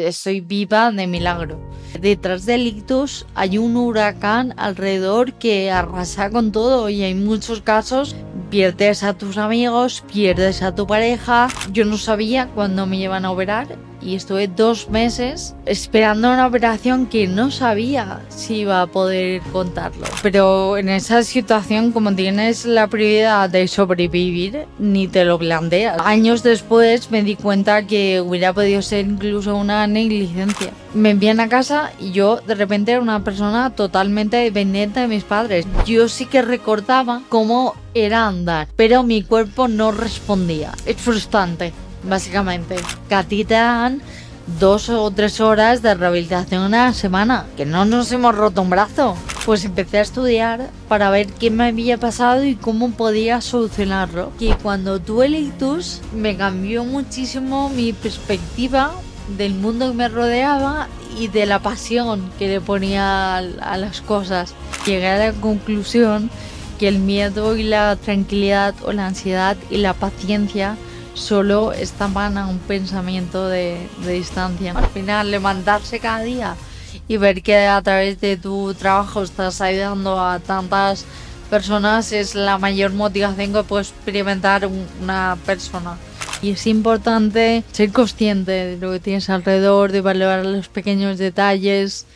Estoy viva de milagro. Detrás del ictus hay un huracán alrededor que arrasa con todo y hay muchos casos pierdes a tus amigos, pierdes a tu pareja. Yo no sabía cuándo me iban a operar y estuve dos meses esperando una operación que no sabía si iba a poder contarlo. Pero en esa situación, como tienes la prioridad de sobrevivir, ni te lo planteas. Años después me di cuenta que hubiera podido ser incluso una negligencia. Me envían a casa y yo de repente era una persona totalmente dependiente de mis padres. Yo sí que recordaba cómo era andar, pero mi cuerpo no respondía. Es frustrante básicamente. Que a ti te dan dos o tres horas de rehabilitación a la semana, que no nos hemos roto un brazo. Pues empecé a estudiar para ver qué me había pasado y cómo podía solucionarlo. Y cuando tuve el ictus me cambió muchísimo mi perspectiva del mundo que me rodeaba y de la pasión que le ponía a las cosas. Llegué a la conclusión que el miedo y la tranquilidad o la ansiedad y la paciencia solo estaban a un pensamiento de, distancia. Al final, levantarse cada día y ver que a través de tu trabajo estás ayudando a tantas personas es la mayor motivación que puede experimentar una persona. Y es importante ser consciente de lo que tienes alrededor, de valorar los pequeños detalles,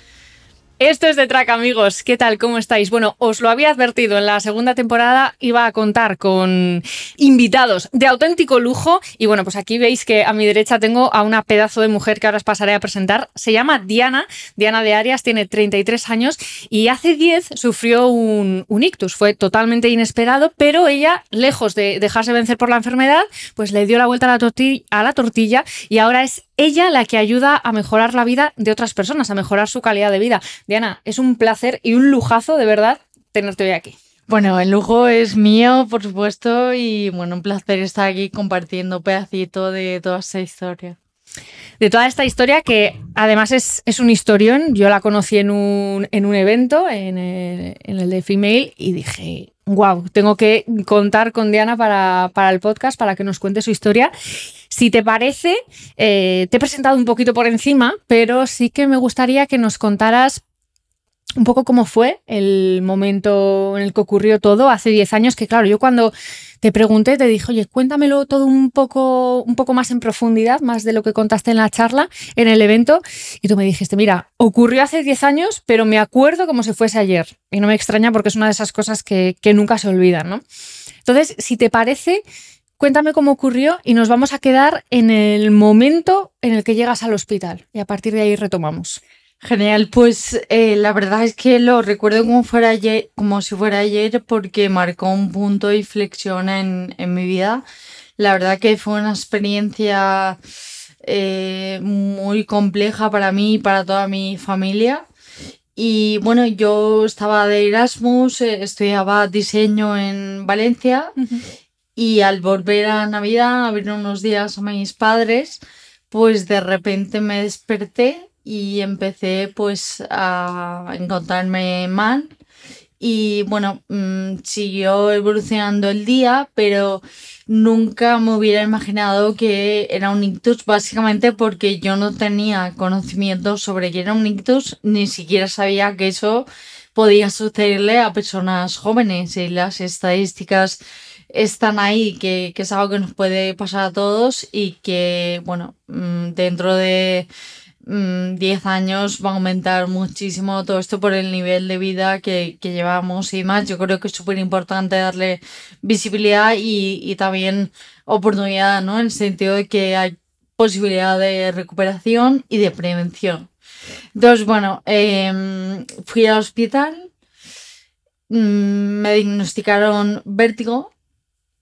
esto es de Track, amigos. ¿Qué tal? ¿Cómo estáis? Bueno, os lo había advertido, en la segunda temporada iba a contar con invitados de auténtico lujo. Y bueno, pues aquí veis que a mi derecha tengo a una pedazo de mujer que ahora os pasaré a presentar. Se llama Diana, Diana de Arias, tiene 33 años y hace 10 sufrió un, ictus. Fue totalmente inesperado, pero ella, lejos de dejarse vencer por la enfermedad, pues le dio la vuelta a la tortilla y ahora es ella la que ayuda a mejorar la vida de otras personas, a mejorar su calidad de vida. Diana, es un placer y un lujazo, de verdad, tenerte hoy aquí. Bueno, el lujo es mío, por supuesto, y bueno, un placer estar aquí compartiendo un pedacito de toda esta historia. De toda esta historia, que además es, un historión, yo la conocí en un, en un evento, en el, en el de Female, y dije, wow, tengo que contar con Diana para, para, el podcast, para que nos cuente su historia. Si te parece, eh, te he presentado un poquito por encima, pero sí que me gustaría que nos contaras un poco cómo fue el momento en el que ocurrió todo hace 10 años, que claro, yo cuando te pregunté te dije, oye, cuéntamelo todo un poco, un poco más en profundidad, más de lo que contaste en la charla, en el evento, y tú me dijiste, mira, ocurrió hace 10 años, pero me acuerdo como si fuese ayer, y no me extraña porque es una de esas cosas que, que nunca se olvidan, ¿no? Entonces, si te parece, cuéntame cómo ocurrió y nos vamos a quedar en el momento en el que llegas al hospital, y a partir de ahí retomamos. Genial, pues eh, la verdad es que lo recuerdo como, fuera ayer, como si fuera ayer porque marcó un punto de inflexión en, mi vida. La verdad que fue una experiencia eh, muy compleja para mí y para toda mi familia. Y bueno, yo estaba de Erasmus, eh, estudiaba diseño en Valencia y al volver a Navidad, a ver unos días a mis padres, pues de repente me desperté y empecé pues a encontrarme mal. Y bueno, mm, siguió evolucionando el día, pero nunca me hubiera imaginado que era un ictus, básicamente porque yo no tenía conocimiento sobre que era un ictus, ni siquiera sabía que eso podía sucederle a personas jóvenes. Y las estadísticas están ahí, que, que es algo que nos puede pasar a todos y que, bueno, mm, dentro de 10 mm, años va a aumentar muchísimo todo esto por el nivel de vida que, llevamos y más. Yo creo que es súper importante darle visibilidad y, también oportunidad, ¿no? En el sentido de que hay posibilidad de recuperación y de prevención. Entonces, bueno, em, fui al hospital, mm, me diagnosticaron vértigo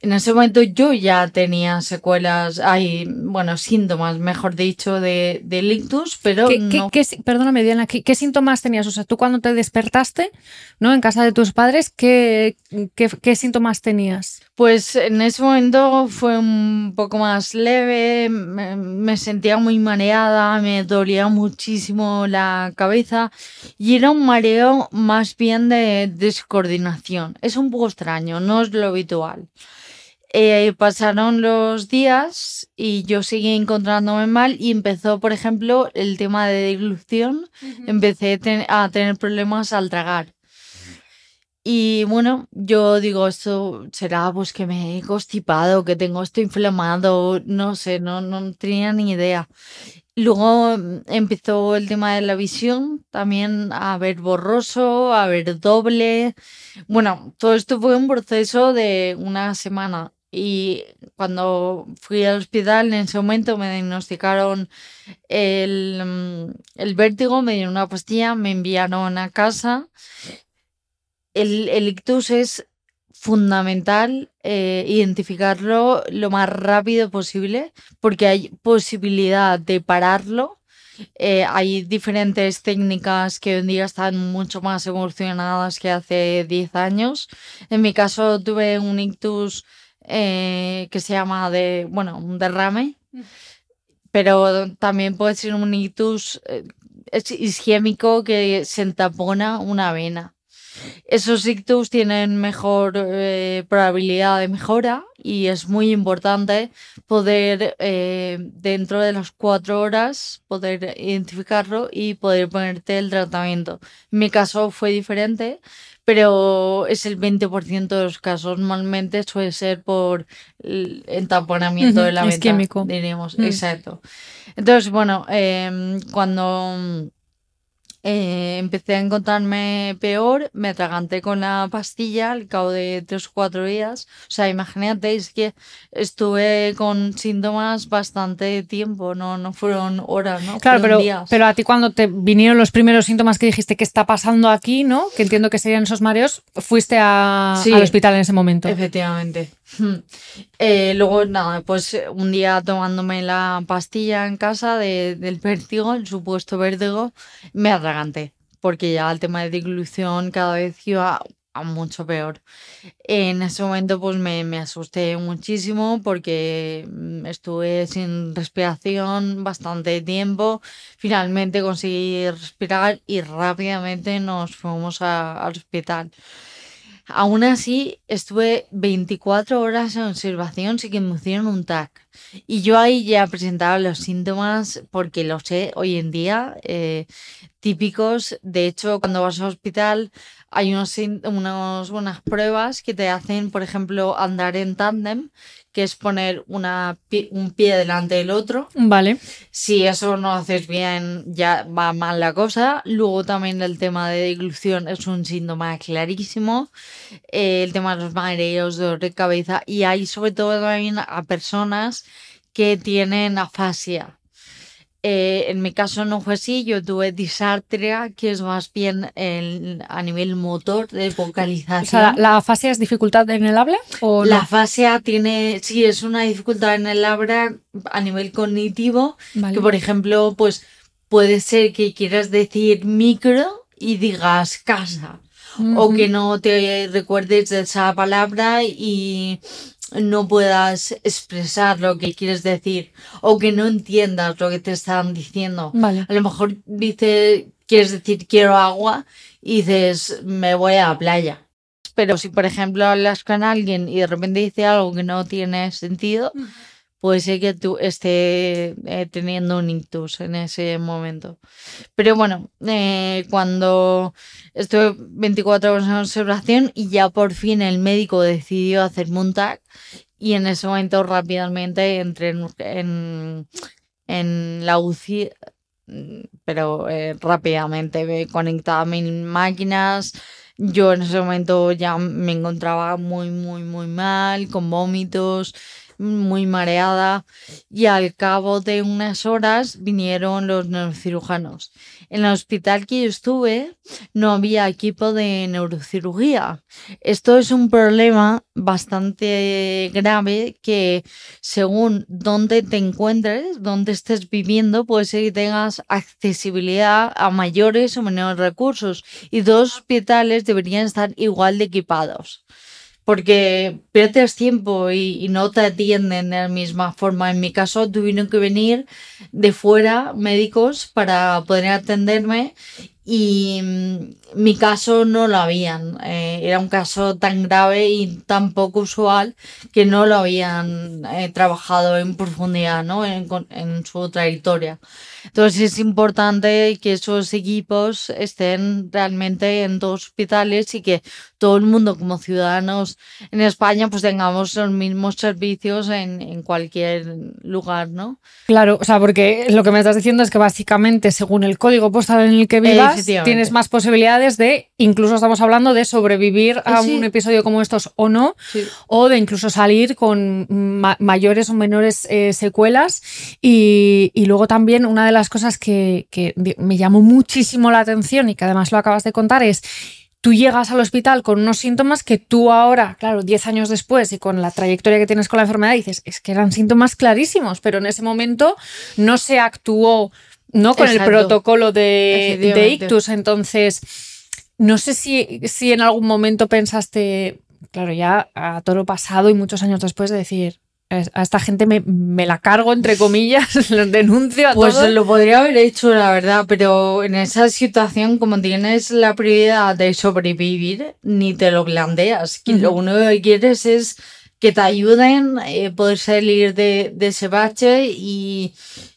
en ese momento yo ya tenía secuelas, hay, bueno, síntomas, mejor dicho, de, de ictus, pero ¿Qué, no... qué, perdóname, Diana, ¿qué, síntomas tenías? O sea, tú cuando te despertaste, ¿no? En casa de tus padres, ¿qué, qué, síntomas tenías? Pues en ese momento fue un poco más leve, me, me sentía muy mareada, me dolía muchísimo la cabeza y era un mareo más bien de descoordinación. Es un poco extraño, no es lo habitual. Eh, pasaron los días y yo seguí encontrándome mal y empezó, por ejemplo, el tema de dilución. Empecé a tener problemas al tragar. Y bueno, yo digo, esto será pues que me he constipado, que tengo esto inflamado, no sé, no, no tenía ni idea. Luego mm, empezó el tema de la visión, también a ver borroso, a ver doble. Bueno, todo esto fue un proceso de una semana. Y cuando fui al hospital, en ese momento me diagnosticaron el, mm, el vértigo, me dieron una pastilla, me enviaron a casa. El, el ictus es fundamental eh, identificarlo lo más rápido posible porque hay posibilidad de pararlo. Eh, hay diferentes técnicas que hoy en día están mucho más evolucionadas que hace 10 años. En mi caso tuve un ictus eh, que se llama de, bueno, un derrame, pero también puede ser un ictus isquémico que se entapona una vena. Esos ictus tienen mejor eh, probabilidad de mejora y es muy importante poder, eh, dentro de las cuatro horas, poder identificarlo y poder ponerte el tratamiento. En mi caso fue diferente, pero es el 20% de los casos. Normalmente suele ser por el entaponamiento de la químico. Diríamos, mm. exacto. Entonces, bueno, em, cuando eh, empecé a encontrarme peor, me atraganté con la pastilla al cabo de tres o cuatro días. O sea, imagínate, es que estuve con síntomas bastante tiempo, no, no fueron horas, ¿no? Claro, pero, pero a ti cuando te vinieron los primeros síntomas que dijiste que está pasando aquí, ¿no? Que entiendo que serían esos mareos, fuiste a, al hospital en ese momento. Efectivamente. Eh, luego, nada, pues un día tomándome la pastilla en casa del vértigo, el supuesto vértigo, me atraganté, porque ya el tema de dilución cada vez iba a mucho peor. En ese momento pues me, me, asusté muchísimo porque mm, estuve sin respiración bastante tiempo. Finalmente conseguí respirar y rápidamente nos fuimos al hospital. Aún así, estuve 24 horas en observación sin que me hicieron un TAC. Y yo ahí ya presentaba los síntomas porque lo sé hoy en día, eh, típicos. De hecho, cuando vas al hospital hay unos, unas pruebas que te hacen, por ejemplo, andar en tándem, que es poner una, un pie delante del otro. Vale. Si eso no haces bien, ya va mal la cosa. Luego también el tema de dilución es un síntoma clarísimo. Eh, el tema de los mareos, dolor de cabeza. Y hay sobre todo también a personas que tienen afasia. Eh, en mi caso no fue así, yo tuve disartria, que es más bien el, a nivel motor de vocalización. O sea, ¿la afasia es dificultad en el habla? ¿o la afasia tiene, sí, es una dificultad en el habla a nivel cognitivo, que por ejemplo, pues puede ser que quieras decir micro y digas casa, o que no te recuerdes de esa palabra y no puedas expresar lo que quieres decir o que no entiendas lo que te están diciendo. A lo mejor dices, quieres decir quiero agua y dices me voy a la playa. Pero si por ejemplo hablas con alguien y de repente dice algo que no tiene sentido, puede ser que tú estés eh, teniendo un ictus en ese momento. Pero bueno, eh, cuando estuve 24 horas en observación y ya por fin el médico decidió hacerme un TAC y en ese momento rápidamente entré en, en, la UCI, pero eh, rápidamente me conectaba a mis máquinas. Yo en ese momento ya me encontraba muy, muy, muy mal, con vómitos, muy mareada y al cabo de unas horas vinieron los neurocirujanos. En el hospital que yo estuve no había equipo de neurocirugía. Esto es un problema bastante grave que según dónde te encuentres, dónde estés viviendo, puede ser que tengas accesibilidad a mayores o menores recursos y dos hospitales deberían estar igual de equipados porque pierdes tiempo y, no te atienden de la misma forma. En mi caso, tuvieron que venir de fuera médicos para poder atenderme y mm, mi caso no lo habían. Eh, era un caso tan grave y tan poco usual que no lo habían eh, trabajado en profundidad ¿no? en, su trayectoria. Entonces es importante que esos equipos estén realmente en dos hospitales y que todo el mundo como ciudadanos en España pues tengamos los mismos servicios en, en cualquier lugar, ¿no? Claro, o sea, porque lo que me estás diciendo es que básicamente según el código postal en el que vivas tienes más posibilidades de, incluso estamos hablando de sobrevivir a un episodio como estos o no, o de incluso salir con mayores o menores eh, secuelas. Y, luego también una de las cosas que, me llamó muchísimo la atención y que además lo acabas de contar es tú llegas al hospital con unos síntomas que tú ahora, claro, 10 años después y con la trayectoria que tienes con la enfermedad, dices, es que eran síntomas clarísimos, pero en ese momento no se actuó ¿no? con el protocolo de, de, ictus. Entonces, no sé si, si en algún momento pensaste, claro, ya a todo lo pasado y muchos años después de decir, a esta gente me, me, la cargo, entre comillas, los denuncio a Pues lo podría haber hecho, la verdad, pero en esa situación, como tienes la prioridad de sobrevivir, ni te lo planteas. Lo único que quieres es que te ayuden a eh, poder salir de, de, ese bache y,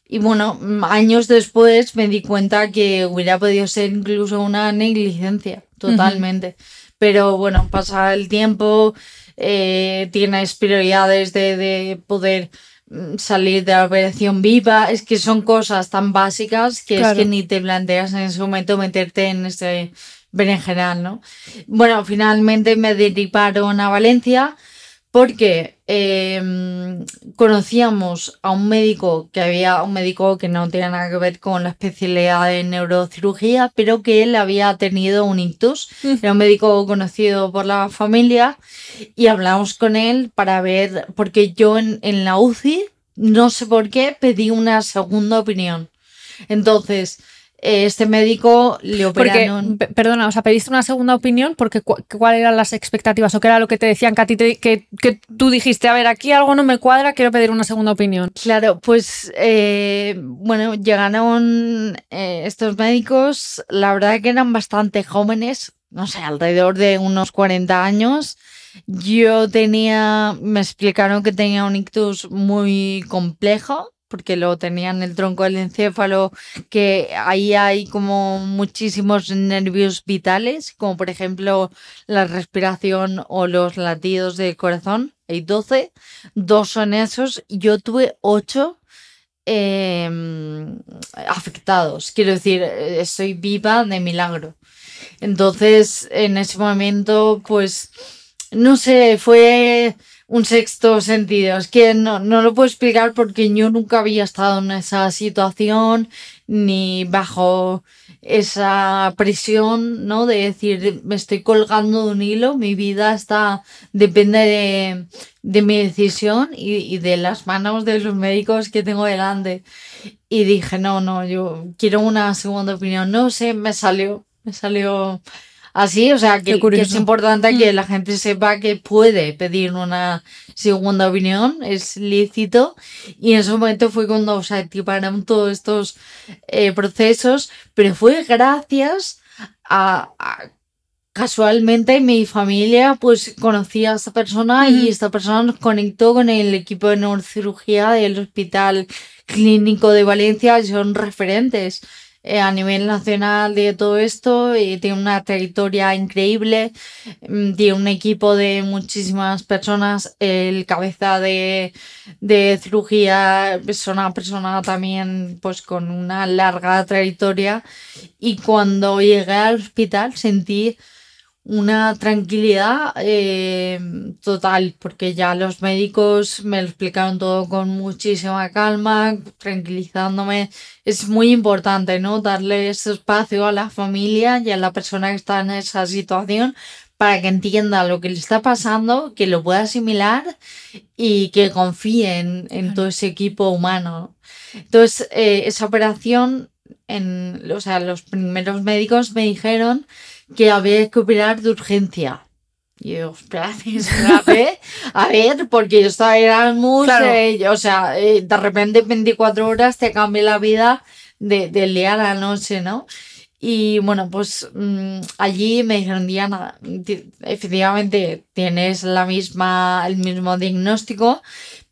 y bueno, años después me di cuenta que hubiera podido ser incluso una negligencia, totalmente. Pero bueno, pasa el tiempo, eh, tienes prioridades de, de, poder mm, salir de la operación viva. Es que son cosas tan básicas que es que ni te planteas en ese momento meterte en ese berenjenal, ¿no? Bueno, finalmente me derivaron a Valencia porque em, conocíamos a un médico que había un médico que no tenía nada que ver con la especialidad de neurocirugía, pero que él había tenido un ictus. Era un médico conocido por la familia y hablamos con él para ver, porque yo en, en la UCI, no sé por qué, pedí una segunda opinión. Entonces, este médico le operaron. perdona, o sea, pediste una segunda opinión porque cuáles eran las expectativas o qué era lo que te decían que a ti que, tú dijiste, a ver, aquí algo no me cuadra, quiero pedir una segunda opinión. Claro, pues eh, bueno, llegaron eh, estos médicos, la verdad que eran bastante jóvenes, no sé, alrededor de unos 40 años. Yo tenía, me explicaron que tenía un ictus muy complejo porque lo tenía en el tronco del encéfalo, que ahí hay como muchísimos nervios vitales, como por ejemplo la respiración o los latidos del corazón. Hay 12, dos son esos. Yo tuve 8 em, afectados. Quiero decir, estoy viva de milagro. Entonces, en ese momento, pues, no sé, fue un sexto sentido. Es que no, no lo puedo explicar porque yo nunca había estado en esa situación ni bajo esa presión, ¿no? De decir, me estoy colgando de un hilo, mi vida está, depende de, de mi decisión y, y, de las manos de los médicos que tengo delante. Y dije, no, no, yo quiero una segunda opinión. No sé, me salió, me salió así, o sea, que, es importante que mm. la gente sepa que puede pedir una segunda opinión, es lícito, y en ese momento fue cuando se activaron todos estos eh, procesos, pero fue gracias a, casualmente mi familia pues conocía a esta persona y esta persona nos conectó con el equipo de neurocirugía del Hospital Clínico de Valencia, son referentes. Eh, a nivel nacional de todo esto y tiene una trayectoria increíble, mm, tiene un equipo de muchísimas personas, el cabeza de, de cirugía es una persona también pues con una larga trayectoria y cuando llegué al hospital sentí una tranquilidad eh, total, porque ya los médicos me lo explicaron todo con muchísima calma, tranquilizándome. Es muy importante, ¿no? Darle ese espacio a la familia y a la persona que está en esa situación para que entienda lo que le está pasando, que lo pueda asimilar y que confíe en, todo ese equipo humano. Entonces, eh, esa operación, en, o sea, los primeros médicos me dijeron que había que operar de urgencia. Y yo, espérate, a ver, porque yo estaba Erasmus, eh, o sea, eh, de repente 24 horas te cambia la vida de, del día a la noche, ¿no? Y bueno, pues mm, allí me dijeron, Diana, efectivamente tienes la misma, el mismo diagnóstico,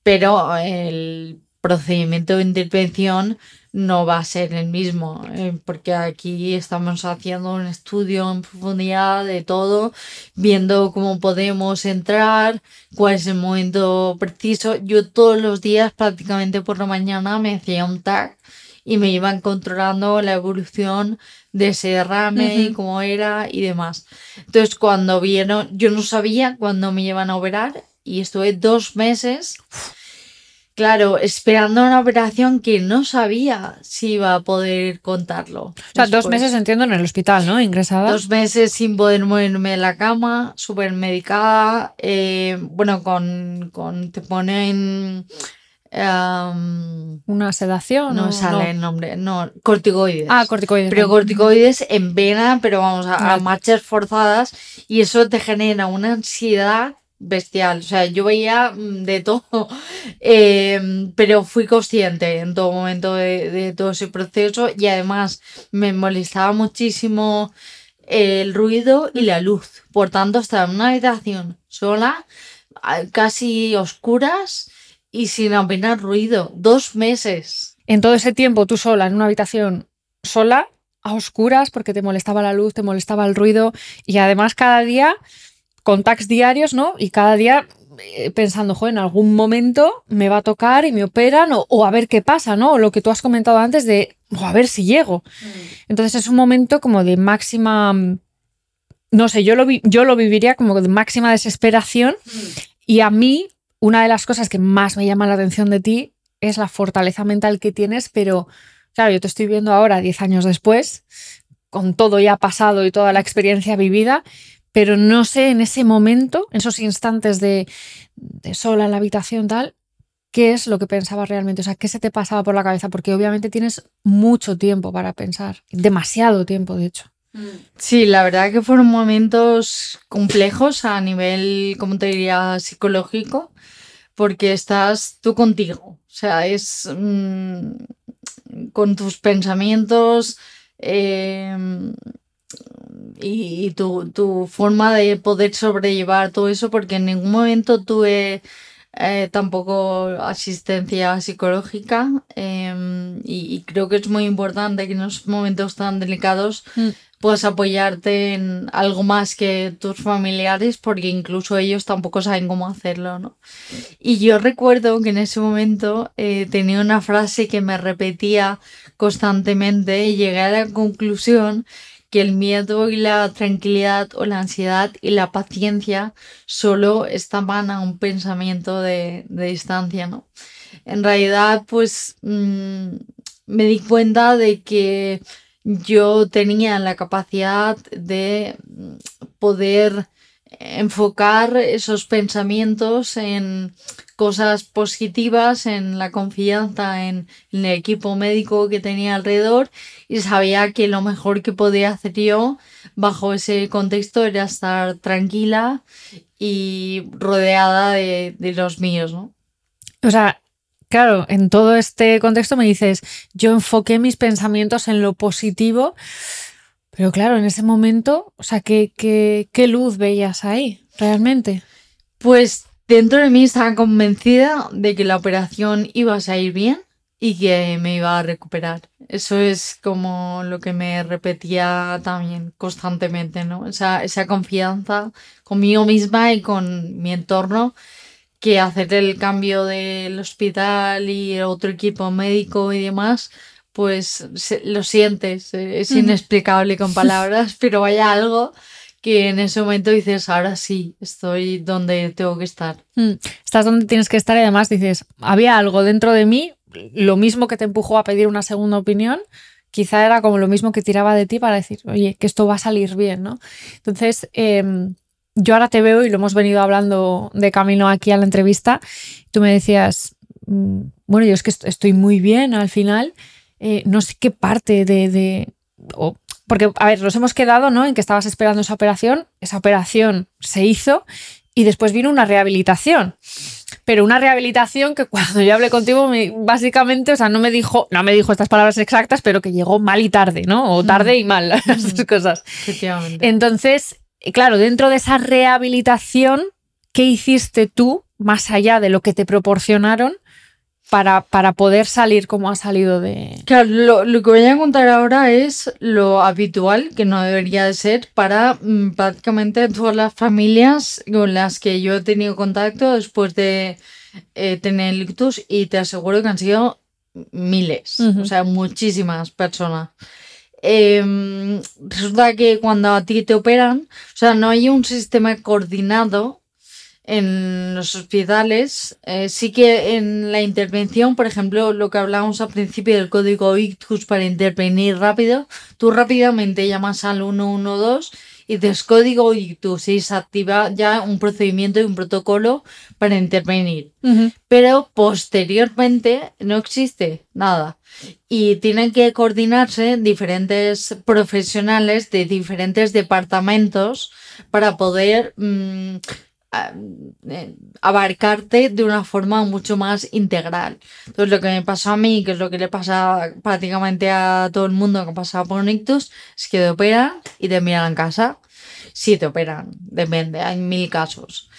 pero el procedimiento de intervención no va a ser el mismo, eh, porque aquí estamos haciendo un estudio en profundidad de todo, viendo cómo podemos entrar, cuál es el momento preciso. Yo todos los días, prácticamente por la mañana, me hacía un tag y me iban controlando la evolución de ese derrame y cómo era y demás. Entonces, cuando vieron, yo no sabía cuándo me iban a operar y estuve dos meses. Claro, esperando una operación que no sabía si iba a poder contarlo. O sea, dos meses entiendo en el hospital, ¿no? Ingresada. Dos meses sin poder moverme de la cama, súper medicada. Eh, bueno, con, con, te ponen... ¿Una sedación? No sale el nombre. No, corticoides. Ah, corticoides. Pero corticoides en vena, pero vamos a, a marchas forzadas. Y eso te genera una ansiedad bestial. O sea, yo veía mm, de todo, em, pero fui consciente en todo momento de, todo ese proceso y además me molestaba muchísimo el ruido y la luz. Por tanto, estaba en una habitación sola, casi oscuras y sin apenas ruido. Dos meses. En todo ese tiempo, tú sola, en una habitación sola, a oscuras, porque te molestaba la luz, te molestaba el ruido y además cada día contacts diarios, ¿no? Y cada día eh, pensando, joder, en algún momento me va a tocar y me operan o, a ver qué pasa, ¿no? O lo que tú has comentado antes de, o a ver si llego. Mm. Entonces es un momento como de máxima, no sé, yo lo, yo lo viviría como de máxima desesperación mm. y a mí una de las cosas que más me llama la atención de ti es la fortaleza mental que tienes, pero claro, yo te estoy viendo ahora, 10 años después, con todo ya pasado y toda la experiencia vivida, pero no sé en ese momento, en esos instantes de, sola en la habitación tal, qué es lo que pensabas realmente, o sea, qué se te pasaba por la cabeza, porque obviamente tienes mucho tiempo para pensar, demasiado tiempo de hecho. Mm. Sí, la verdad que fueron momentos complejos a nivel, como te diría, psicológico, porque estás tú contigo, o sea, es mm, con tus pensamientos, eh, y, tu, forma de poder sobrellevar todo eso, porque en ningún momento tuve eh, tampoco asistencia psicológica em, y, creo que es muy importante que en esos momentos tan delicados mm. puedas apoyarte en algo más que tus familiares, porque incluso ellos tampoco saben cómo hacerlo, ¿no? Y yo recuerdo que en ese momento eh, tenía una frase que me repetía constantemente y llegué a la conclusión que el miedo y la tranquilidad o la ansiedad y la paciencia solo estaban a un pensamiento de, distancia, ¿no? En realidad, pues mm, me di cuenta de que yo tenía la capacidad de poder enfocar esos pensamientos en cosas positivas, en la confianza en, el equipo médico que tenía alrededor y sabía que lo mejor que podía hacer yo bajo ese contexto era estar tranquila y rodeada de, de los míos, ¿no? O sea, claro, en todo este contexto me dices, yo enfoqué mis pensamientos en lo positivo pero claro, en ese momento, o sea, ¿qué, qué, luz veías ahí realmente? Pues dentro de mí estaba convencida de que la operación iba a salir bien y que me iba a recuperar. Eso es como lo que me repetía también constantemente, ¿no? Esa, esa confianza conmigo misma y con mi entorno que hacer el cambio del hospital y otro equipo médico y demás pues lo sientes, eh, es inexplicable con palabras, pero vaya algo que en ese momento dices, ahora sí, estoy donde tengo que estar. Mm, estás donde tienes que estar y además dices, había algo dentro de mí, lo mismo que te empujó a pedir una segunda opinión, quizá era como lo mismo que tiraba de ti para decir, oye, que esto va a salir bien, ¿no? Entonces, em, yo ahora te veo y lo hemos venido hablando de camino aquí a la entrevista, tú me decías, mm, bueno, yo es que estoy muy bien al final, eh, no sé qué parte de... porque, a ver, nos hemos quedado ¿no? en que estabas esperando esa operación, esa operación se hizo y después vino una rehabilitación. pero una rehabilitación que cuando yo hablé contigo, me- básicamente, o sea, no me dijo, no me dijo estas palabras exactas, pero que llegó mal y tarde, ¿no? O tarde y mal, las dos cosas. Efectivamente. Entonces, claro, dentro de esa rehabilitación, ¿qué hiciste tú más allá de lo que te proporcionaron para, para poder salir como ha salido de... Claro, lo, lo que voy a contar ahora es lo habitual, que no debería de ser, para mm, prácticamente todas las familias con las que yo he tenido contacto después de eh, tener el ictus y te aseguro que han sido miles, o sea, muchísimas personas. Em, resulta que cuando a ti te operan, o sea, no hay un sistema coordinado en los hospitales. Eh, sí que en la intervención, por ejemplo, lo que hablábamos al principio del código ictus para intervenir rápido, tú rápidamente llamas al 112 y dices código ictus y se activa ya un procedimiento y un protocolo para intervenir pero posteriormente no existe nada. Y tienen que coordinarse diferentes profesionales de diferentes departamentos para poder mm, abarcarte de una forma mucho más integral. Entonces lo que me pasó a mí, que es lo que le pasa prácticamente a todo el mundo que ha pasado por un ictus, es que te operan y te envían a casa. Sí te operan, depende, hay mil casos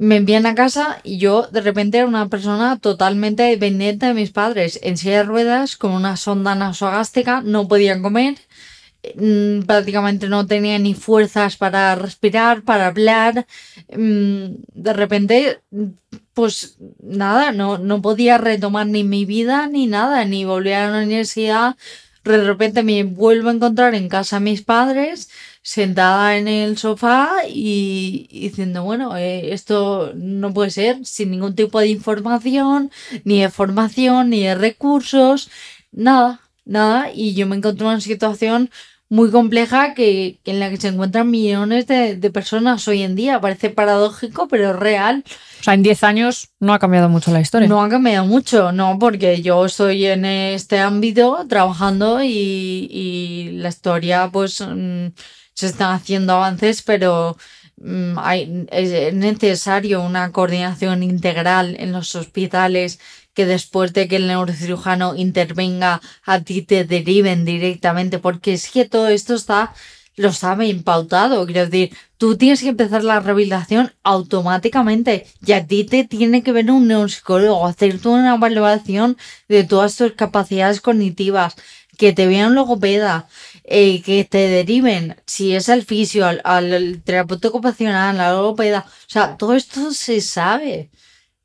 me envían a casa y yo de repente era una persona totalmente dependiente de mis padres, en silla de ruedas, con una sonda nasogástrica, no podía comer, prácticamente no tenía ni fuerzas para respirar, para hablar, mm, de repente, mm, pues nada, no, no podía retomar ni mi vida ni nada, ni volver a la universidad. De repente me vuelvo a encontrar en casa a mis padres, sentada en el sofá y, y diciendo, bueno, eh, esto no puede ser sin ningún tipo de información, ni de formación, ni de recursos, nada, nada. Y yo me encontré en una situación muy compleja que, que en la que se encuentran millones de, de personas hoy en día. Parece paradójico, pero es real. O sea, en 10 años no ha cambiado mucho la historia. No ha cambiado mucho, no, porque yo estoy en este ámbito trabajando y, y la historia, pues mm, se están haciendo avances, pero mm, hay, es necesario una coordinación integral en los hospitales que después de que el neurocirujano intervenga a ti te deriven directamente, porque es que todo esto está, lo sabe impautado, quiero decir, tú tienes que empezar la rehabilitación automáticamente y a ti te tiene que ver un neuropsicólogo, hacerte una evaluación de todas tus capacidades cognitivas, que te vean logopeda, eh, que te deriven, si es al fisio, al, al terapeuta ocupacional, al logopeda, o sea, todo esto se sabe.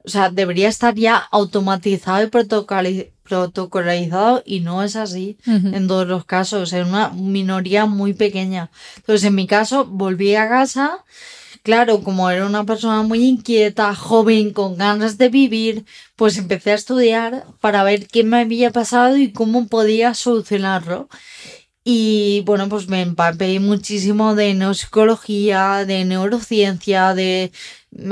O sea, debería estar ya automatizado y protocoli- protocolizado y no es así en todos los casos, en una minoría muy pequeña. Entonces, en mi caso, volví a casa. Claro, como era una persona muy inquieta, joven, con ganas de vivir, pues empecé a estudiar para ver qué me había pasado y cómo podía solucionarlo. Y bueno, pues me empapé muchísimo de neuropsicología, de neurociencia, de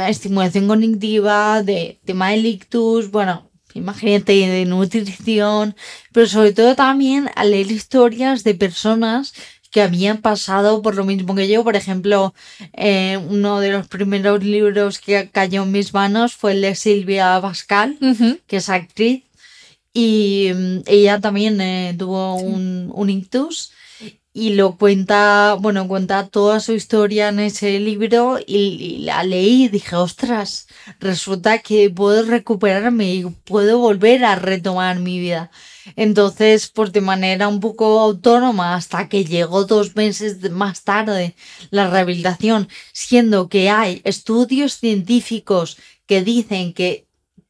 estimulación cognitiva, de tema del ictus, bueno, imagínate, de nutrición, pero sobre todo también a leer historias de personas que habían pasado por lo mismo que yo. Por ejemplo, eh, uno de los primeros libros que cayó en mis manos fue el de Silvia Pascal, que es actriz, y mm, ella también eh, tuvo un, un ictus y lo cuenta, bueno, cuenta toda su historia en ese libro y, y la leí y dije, ostras, resulta que puedo recuperarme y puedo volver a retomar mi vida. Entonces, pues de manera un poco autónoma, hasta que llegó dos meses más tarde la rehabilitación, siendo que hay estudios científicos que dicen que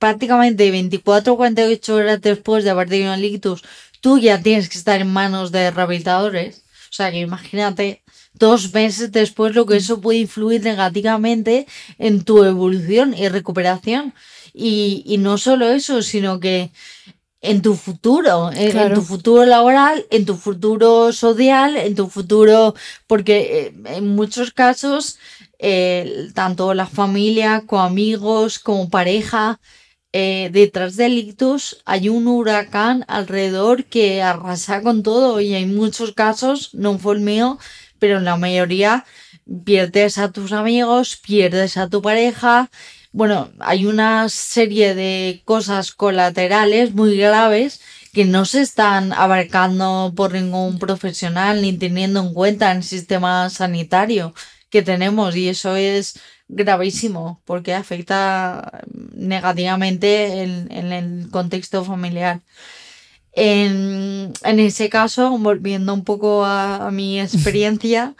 prácticamente 24 o 48 horas después de haber tenido el ictus, tú ya tienes que estar en manos de rehabilitadores. O sea que imagínate dos meses después lo que eso puede influir negativamente en tu evolución y recuperación. Y, y no solo eso, sino que en tu futuro, en, tu futuro laboral, en tu futuro social, en tu futuro, porque eh, en muchos casos, eh, tanto la familia como amigos, como pareja, eh, detrás del ictus hay un huracán alrededor que arrasa con todo y hay muchos casos, no fue el mío, pero en la mayoría pierdes a tus amigos, pierdes a tu pareja, bueno, hay una serie de cosas colaterales muy graves que no se están abarcando por ningún profesional ni teniendo en cuenta en el sistema sanitario que tenemos y eso es gravísimo porque afecta negativamente en, el contexto familiar. En, ese caso, volviendo un poco a, mi experiencia,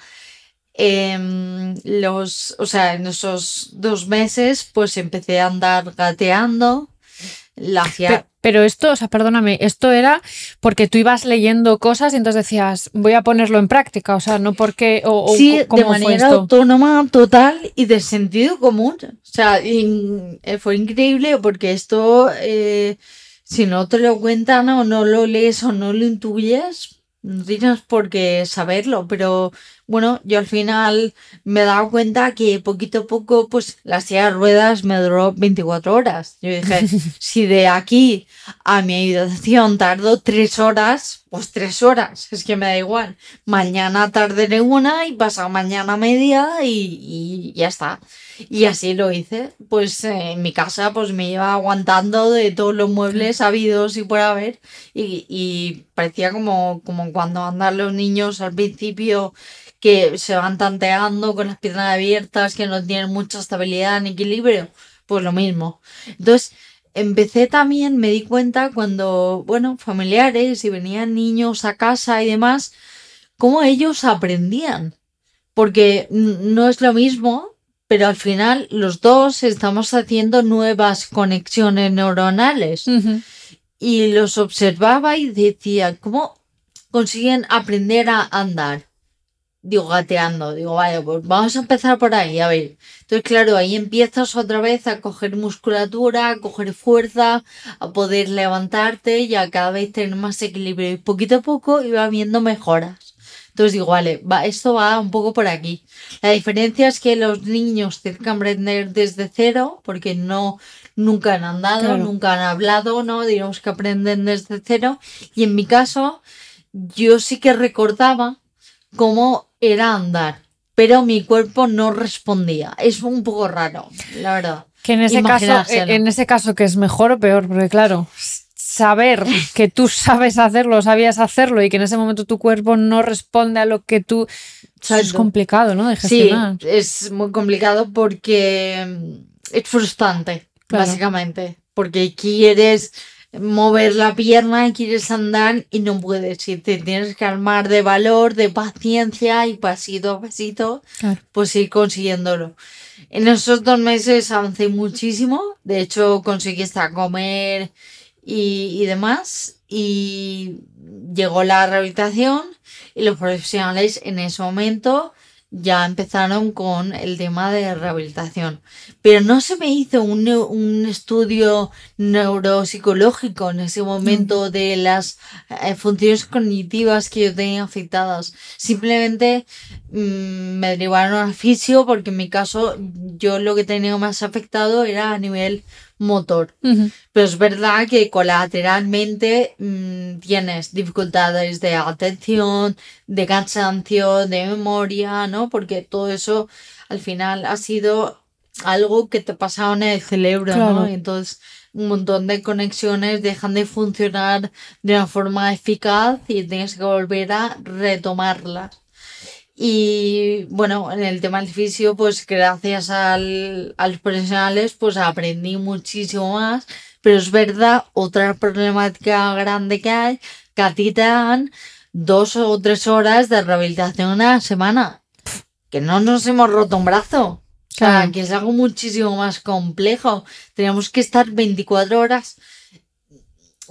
em, los, o sea, en esos dos meses, pues empecé a andar gateando, pero, esto, o sea, perdóname, esto era porque tú ibas leyendo cosas y entonces decías, voy a ponerlo en práctica, o sea, no porque. O, sí, de manera autónoma, total y de sentido común. O sea, eh, fue increíble porque esto, eh, si no te lo cuentan o no lo lees o no lo intuyes, no tienes por qué saberlo, pero bueno, yo al final me he dado cuenta que poquito a poco, pues la silla de ruedas me duró 24 horas. Yo dije, si de aquí a mi habitación tardo tres horas, pues tres horas, es que me da igual. Mañana tardaré una y pasado mañana media y, y ya está. Y así lo hice. Pues eh, en mi casa pues me iba aguantando de todos los muebles habidos y por haber. Y, y parecía como, como cuando andan los niños al principio que se van tanteando con las piernas abiertas, que no tienen mucha estabilidad ni equilibrio, pues lo mismo. Entonces, empecé también, me di cuenta cuando, bueno, familiares y venían niños a casa y demás, cómo ellos aprendían. Porque no es lo mismo, pero al final los dos estamos haciendo nuevas conexiones neuronales. Y los observaba y decía, ¿cómo consiguen aprender a andar? Digo, gateando, digo, vale, pues vamos a empezar por ahí, a ver. Entonces, claro, ahí empiezas otra vez a coger musculatura, a coger fuerza, a poder levantarte y a cada vez tener más equilibrio. Y poquito a poco iba viendo mejoras. Entonces digo, vale, va, esto va un poco por aquí. La diferencia es que los niños tienen que aprender desde cero, porque no, nunca han andado, nunca han hablado, ¿no? Digamos que aprenden desde cero. Y en mi caso, yo sí que recordaba cómo era andar, pero mi cuerpo no respondía. Es un poco raro, la verdad. Que en ese, caso, en ese caso, que es mejor o peor, porque claro, saber que tú sabes hacerlo, sabías hacerlo y que en ese momento tu cuerpo no responde a lo que tú... Es complicado, ¿no? De gestionar. Sí, es muy complicado porque mm, es frustrante, básicamente, porque quieres mover la pierna y quieres andar y no puedes. Y te tienes que armar de valor, de paciencia y pasito a pasito, pues ir consiguiéndolo. En esos dos meses avancé muchísimo. De hecho, conseguí hasta comer y, y demás. Y llegó la rehabilitación y los profesionales en ese momento ya empezaron con el tema de rehabilitación. Pero no se me hizo un, un estudio neuropsicológico en ese momento de las eh, funciones cognitivas que yo tenía afectadas. Simplemente mm, me derivaron al fisio porque en mi caso yo lo que tenía más afectado era a nivel motor. Pero es verdad que colateralmente mm, tienes dificultades de atención, de cansancio, de memoria, ¿no? Porque todo eso al final ha sido algo que te pasado en el cerebro, ¿no? entonces un montón de conexiones dejan de funcionar de una forma eficaz y tienes que volver a retomarlas. Y bueno, en el tema del fisio, pues gracias al, a los profesionales, pues aprendí muchísimo más. Pero es verdad, otra problemática grande que hay, que a ti te dan dos o tres horas de rehabilitación a la semana. Que no nos hemos roto un brazo. O sea, que es algo muchísimo más complejo. Tenemos que estar 24 horas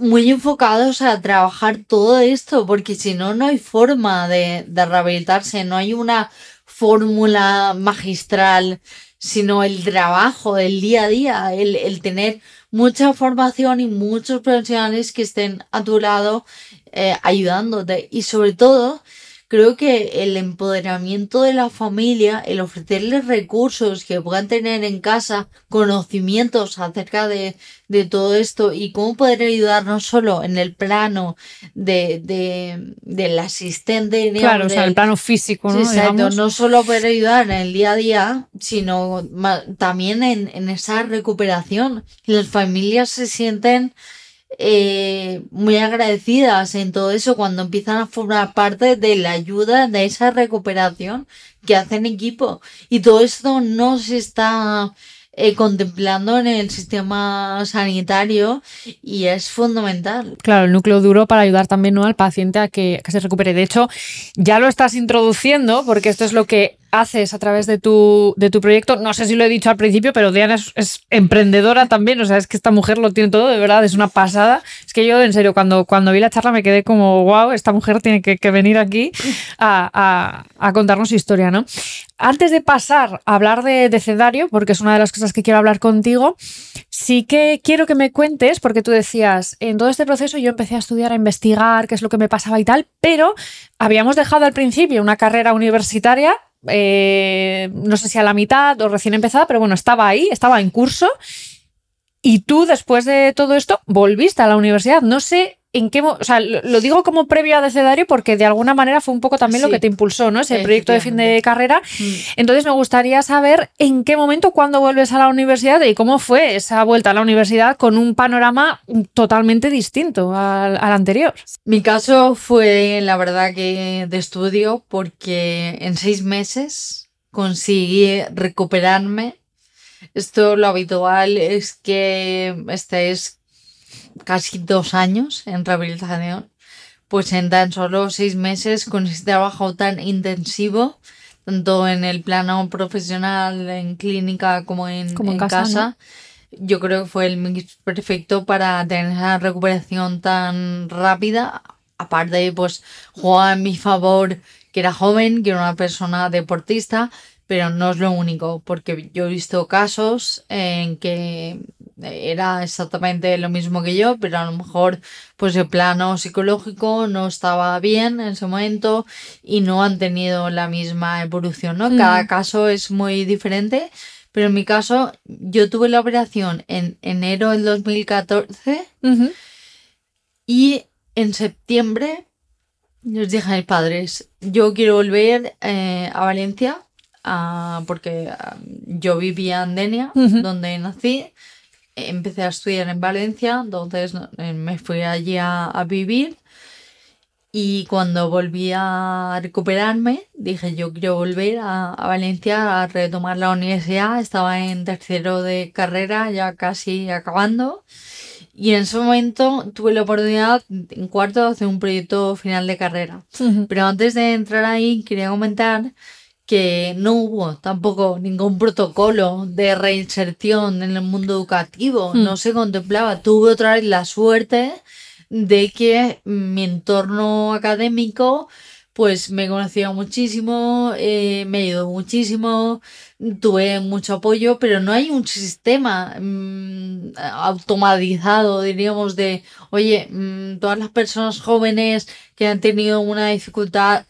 muy enfocados a trabajar todo esto, porque si no, no hay forma de, rehabilitarse, no hay una fórmula magistral, sino el trabajo, el día a día, el, tener mucha formación y muchos profesionales que estén a tu lado eh, ayudándote. Y sobre todo, creo que el empoderamiento de la familia, el ofrecerles recursos que puedan tener en casa, conocimientos acerca de, de todo esto y cómo poder ayudar no solo en el plano de, de, del asistente, digamos, Claro, o sea, el plano físico, ¿no? Exacto, no solo poder ayudar en el día a día, sino también en, en esa recuperación. Las familias se sienten eh, muy agradecidas en todo eso cuando empiezan a formar parte de la ayuda de esa recuperación que hacen equipo. Y todo esto no se está eh, contemplando en el sistema sanitario y es fundamental. Claro, el núcleo duro para ayudar también ¿no? al paciente a que, a que se recupere. De hecho, ya lo estás introduciendo porque esto es lo que haces a través de tu, de tu proyecto. No sé si lo he dicho al principio, pero Diana es, emprendedora también. O sea, es que esta mujer lo tiene todo, de verdad, es una pasada. Es que yo, en serio, cuando, cuando vi la charla me quedé como, wow, esta mujer tiene que, venir aquí a, a- a contarnos su historia, ¿no? Antes de pasar a hablar de, de Cedario, porque es una de las cosas que quiero hablar contigo, sí que quiero que me cuentes, porque tú decías, en todo este proceso yo empecé a estudiar, a investigar qué es lo que me pasaba y tal, pero habíamos dejado al principio una carrera universitaria, eh, no sé si a la mitad o recién empezada, pero bueno, estaba ahí, estaba en curso. Y tú, después de todo esto, volviste a la universidad. No sé en qué. O sea, lo, digo como previo a Decedario porque de alguna manera fue un poco también lo que te impulsó, ¿no? Ese proyecto de fin de carrera. Entonces me gustaría saber en qué momento, cuando vuelves a la universidad y cómo fue esa vuelta a la universidad con un panorama totalmente distinto al, al anterior. Mi caso fue, la verdad, que de estudio porque en seis meses conseguí recuperarme. Esto lo habitual es que estés casi dos años en rehabilitación. Pues en tan solo seis meses con ese trabajo tan intensivo, tanto en el plano profesional, en clínica como en, Como en casa, yo creo que fue el mix perfecto para tener esa recuperación tan rápida. Aparte, pues jugaba en mi favor que era joven, que era una persona deportista, pero no es lo único, porque yo he visto casos en que era exactamente lo mismo que yo, pero a lo mejor pues el plano psicológico no estaba bien en ese momento y no han tenido la misma evolución, ¿no? Cada Mm. caso es muy diferente, pero en mi caso yo tuve la operación en enero del 2014 y en septiembre les dije a mis padres, yo quiero volver eh, a Valencia ah, porque ah, yo vivía en Denia, Ujú. donde nací. Empecé a estudiar en Valencia, entonces eh, me fui allí a, a vivir. Y cuando volví a recuperarme, dije yo quiero volver a, a Valencia a retomar la universidad. Estaba en tercero de carrera, ya casi acabando. Y en ese momento tuve la oportunidad en cuarto de hacer un proyecto final de carrera. Pero antes de entrar ahí, quería comentar que no hubo tampoco ningún protocolo de reinserción en el mundo educativo. Mm. No se contemplaba. Tuve otra vez la suerte de que mi entorno académico pues me conocía muchísimo, eh, me ayudó muchísimo, tuve mucho apoyo, pero no hay un sistema mm, automatizado, diríamos, de, oye, mm, todas las personas jóvenes que han tenido una dificultad,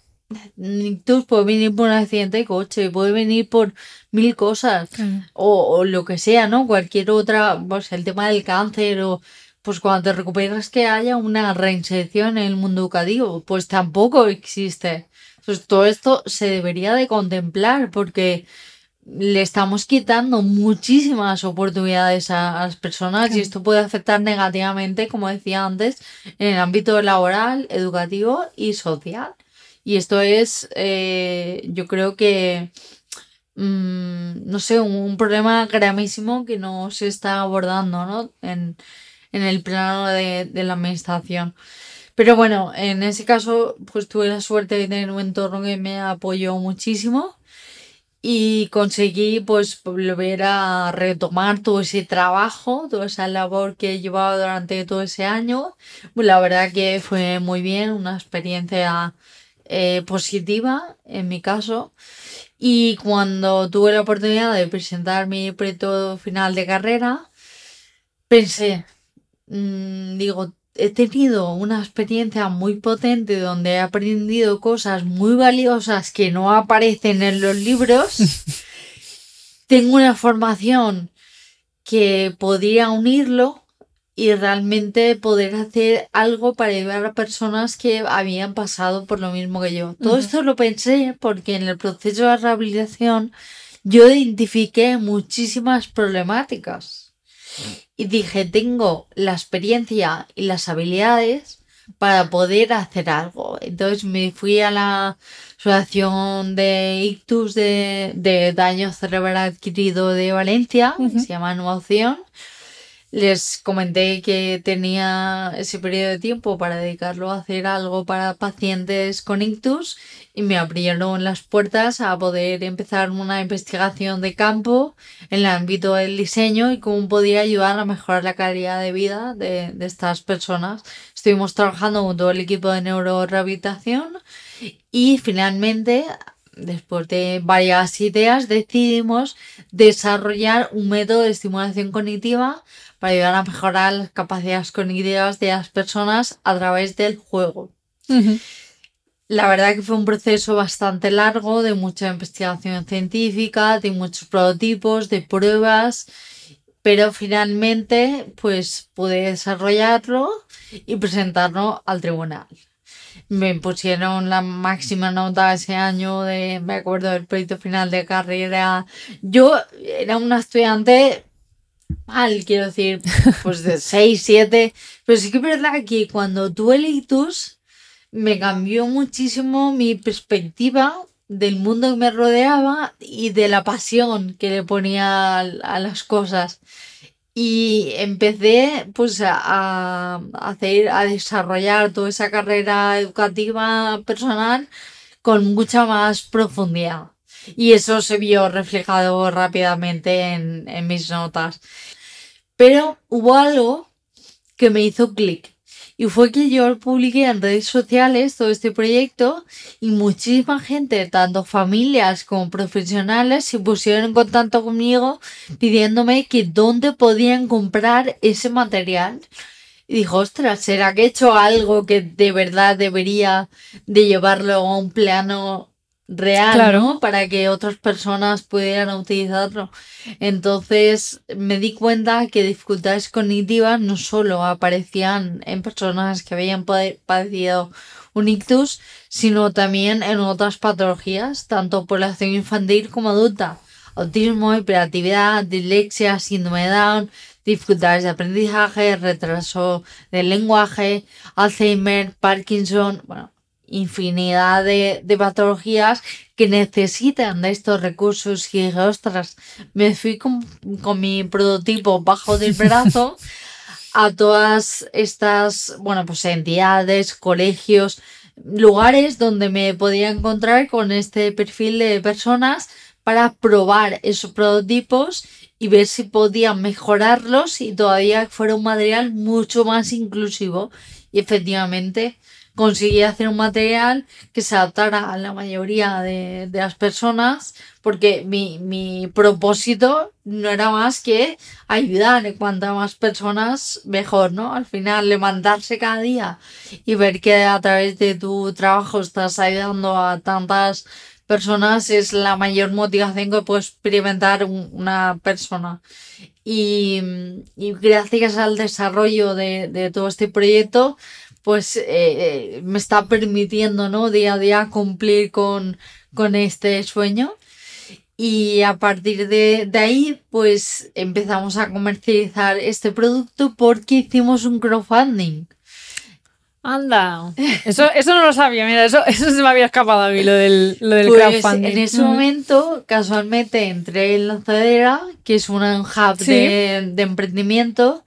puede venir por un accidente de coche, puede venir por mil cosas, o, o lo que sea, ¿no? Cualquier otra, pues el tema del cáncer o pues cuando te recuperas que haya una reinserción en el mundo educativo, pues tampoco existe. Entonces todo esto se debería de contemplar porque le estamos quitando muchísimas oportunidades a, a las personas y Claro. esto puede afectar negativamente, como decía antes, en el ámbito laboral, educativo y social. Y esto es, eh, yo creo que, mm, no sé, un, problema gravísimo que no se está abordando, ¿no? En, en el plano de, de la administración. Pero bueno, en ese caso, pues tuve la suerte de tener un entorno que me apoyó muchísimo y conseguí pues volver a retomar todo ese trabajo, toda esa labor que he llevado durante todo ese año. Pues la verdad que fue muy bien, una experiencia eh, positiva en mi caso. Y cuando tuve la oportunidad de presentar mi proyecto final de carrera, pensé, mm, digo, he tenido una experiencia muy potente donde he aprendido cosas muy valiosas que no aparecen en los libros. Tengo una formación que podría unirlo y realmente poder hacer algo para ayudar a personas que habían pasado por lo mismo que yo. Todo esto lo pensé porque en el proceso de rehabilitación yo identifiqué muchísimas problemáticas y dije, tengo la experiencia y las habilidades para poder hacer algo. Entonces me fui a la asociación de ictus de, daño cerebral adquirido de Valencia, que se llama Nueva Opción, les comenté que tenía ese periodo de tiempo para dedicarlo a hacer algo para pacientes con ictus y me abrieron las puertas a poder empezar una investigación de campo en el ámbito del diseño y cómo podía ayudar a mejorar la calidad de vida de, de estas personas. Estuvimos trabajando con todo el equipo de neurorehabilitación y finalmente después de varias ideas, decidimos desarrollar un método de estimulación cognitiva para ayudar a mejorar las capacidades cognitivas de las personas a través del juego. La verdad que fue un proceso bastante largo, de mucha investigación científica, de muchos prototipos, de pruebas, pero finalmente pues pude desarrollarlo y presentarlo al tribunal me pusieron la máxima nota ese año de, me acuerdo del proyecto final de carrera. Yo era una estudiante mal, quiero decir, pues de 6, 7, pero sí que es verdad que cuando tuve el ictus me cambió muchísimo mi perspectiva del mundo que me rodeaba y de la pasión que le ponía a las cosas. Y empecé pues a, hacer a desarrollar toda esa carrera educativa personal con mucha más profundidad y eso se vio reflejado rápidamente en, en mis notas pero hubo algo que me hizo clic y fue que yo publiqué en redes sociales todo este proyecto y muchísima gente, tanto familias como profesionales, se pusieron en contacto conmigo pidiéndome que dónde podían comprar ese material. Y dijo, ostras, ¿será que he hecho algo que de verdad debería de llevarlo a un plano real, ¿no? Para que otras personas pudieran utilizarlo. Entonces me di cuenta que dificultades cognitivas no solo aparecían en personas que habían padecido un ictus, sino también en otras patologías, tanto población infantil como adulta. Autismo, hiperactividad, dislexia, síndrome de Down, dificultades de aprendizaje, retraso del lenguaje, Alzheimer, Parkinson, bueno, infinidad de, patologías que necesitan de estos recursos y dije, ostras, me fui con, mi prototipo bajo del brazo a todas estas, bueno, pues entidades, colegios, lugares donde me podía encontrar con este perfil de personas para probar esos prototipos y ver si podía mejorarlos y todavía fuera un material mucho más inclusivo. Y efectivamente, conseguí hacer un material que se adaptara a la mayoría de, las personas, porque mi, propósito no era más que ayudar, cuantas más personas, mejor, ¿no? Al final, levantarse cada día y ver que a través de tu trabajo estás ayudando a tantas personas es la mayor motivación que puede experimentar una persona. Y, gracias al desarrollo de, de todo este proyecto, pues eh, eh, me está permitiendo, ¿no? Día a día cumplir con, con este sueño. Y a partir de, ahí, pues empezamos a comercializar este producto porque hicimos un crowdfunding. Anda, eso, eso no lo sabía, mira, eso, eso se me había escapado a mí, lo del, lo del pues, crowdfunding. En ese momento, casualmente, entré en Lanzadera, que es un hub de, de emprendimiento,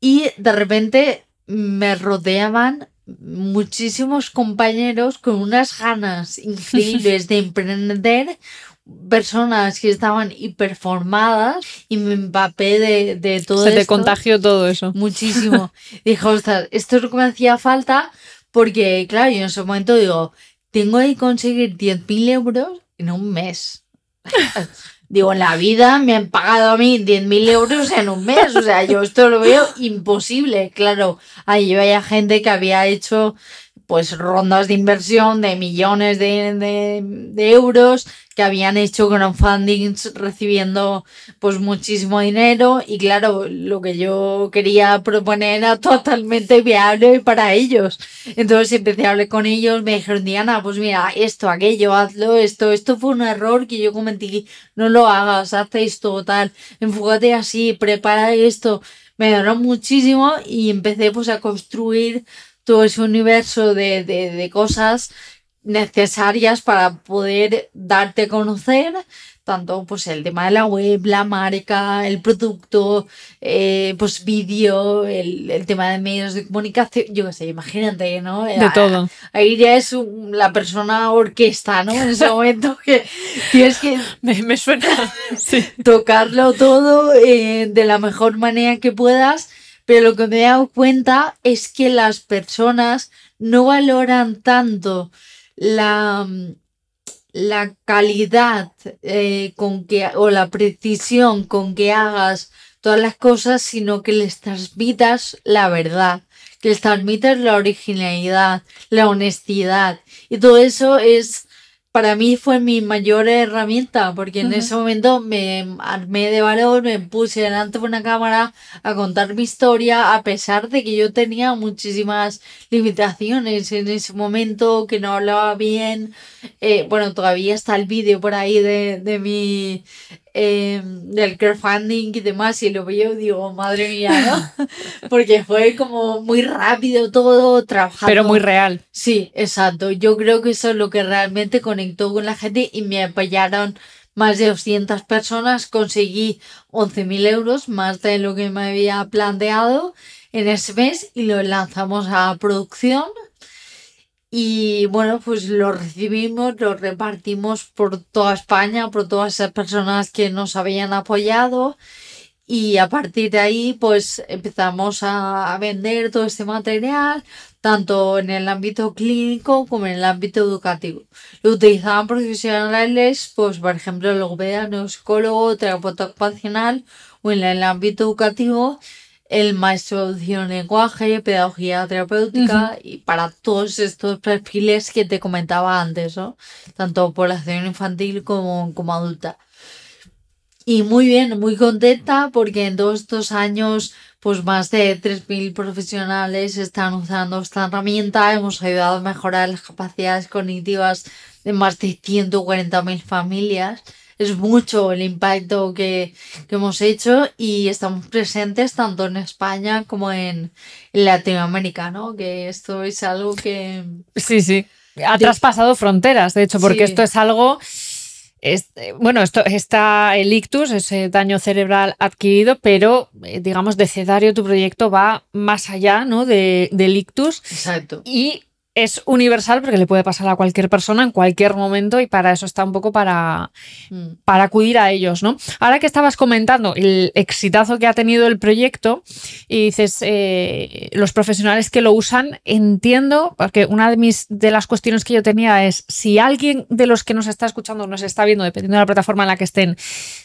y de repente me rodeaban muchísimos compañeros con unas ganas increíbles de emprender, personas que estaban hiperformadas y me empapé de, de todo Se te contagió todo eso. Muchísimo. Dijo, ostras, esto es lo que me hacía falta porque, claro, yo en ese momento digo, tengo que conseguir 10.000 euros en un mes. Digo, en la vida me han pagado a mí 10.000 euros en un mes. O sea, yo esto lo veo imposible. Claro, ahí había gente que había hecho pues rondas de inversión de millones de, de, euros que habían hecho crowdfundings recibiendo pues muchísimo dinero. Y claro lo que yo quería proponer era totalmente viable para ellos. Entonces empecé a hablar con ellos me dijeron Diana pues mira esto aquello hazlo esto esto fue un error que yo cometí no lo hagas haz esto tal enfócate así prepara esto me ayudaron muchísimo y empecé pues a construir todo ese universo de, de, cosas necesarias para poder darte a conocer tanto pues el tema de la web, la marca, el producto, eh, pues vídeo, el, tema de medios de comunicación, yo qué sé, imagínate, ¿no? De todo. Ahí ya es la persona orquesta, ¿no? En ese momento que tienes que... Me, suena, Tocarlo todo eh, de la mejor manera que puedas pero lo que me he dado cuenta es que las personas no valoran tanto la, la calidad eh, con que, o la precisión con que hagas todas las cosas, sino que les transmitas la verdad, que les transmitas la originalidad, la honestidad. Y todo eso es para mí fue mi mayor herramienta, porque en ese momento me armé de valor, me puse delante de una cámara a contar mi historia, a pesar de que yo tenía muchísimas limitaciones en ese momento, que no hablaba bien. Eh, bueno, todavía está el vídeo por ahí de, de mi eh, del crowdfunding y demás, y lo veo digo, madre mía, ¿no? Porque fue como muy rápido todo, trabajando. Pero muy real. Sí, exacto. Yo creo que eso es lo que realmente conectó con la gente y me apoyaron más de 200 personas. Conseguí 11.000 euros, más de lo que me había planteado en ese mes, y lo lanzamos a producción. Y bueno, pues lo recibimos, lo repartimos por toda España, por todas esas personas que nos habían apoyado. Y a partir de ahí, pues empezamos a, vender todo este material, tanto en el ámbito clínico como en el ámbito educativo. Lo utilizaban profesionales, pues por ejemplo, el psicólogo, terapeuta ocupacional o en el ámbito educativo el maestro de lenguaje, pedagogía terapéutica y para todos estos perfiles que te comentaba antes, ¿no? Tanto población infantil como, como adulta. Y muy bien, muy contenta porque en todos estos años, pues más de 3.000 profesionales están usando esta herramienta. Hemos ayudado a mejorar las capacidades cognitivas de más de 140.000 familias es mucho el impacto que, hemos hecho y estamos presentes tanto en España como en, Latinoamérica, ¿no? Que esto es algo que... Sí, sí. Ha traspasado fronteras, de hecho, porque esto es algo... bueno, esto está el ictus, ese daño cerebral adquirido, pero eh, digamos de Cedario tu proyecto va más allá ¿no? de, del ictus. Exacto. Y es universal porque le puede pasar a cualquier persona en cualquier momento y para eso está un poco para, mm. para acudir a ellos, ¿no? Ahora que estabas comentando el exitazo que ha tenido el proyecto y dices eh, los profesionales que lo usan, entiendo, porque una de, mis, de las cuestiones que yo tenía es si alguien de los que nos está escuchando, nos está viendo, dependiendo de la plataforma en la que estén,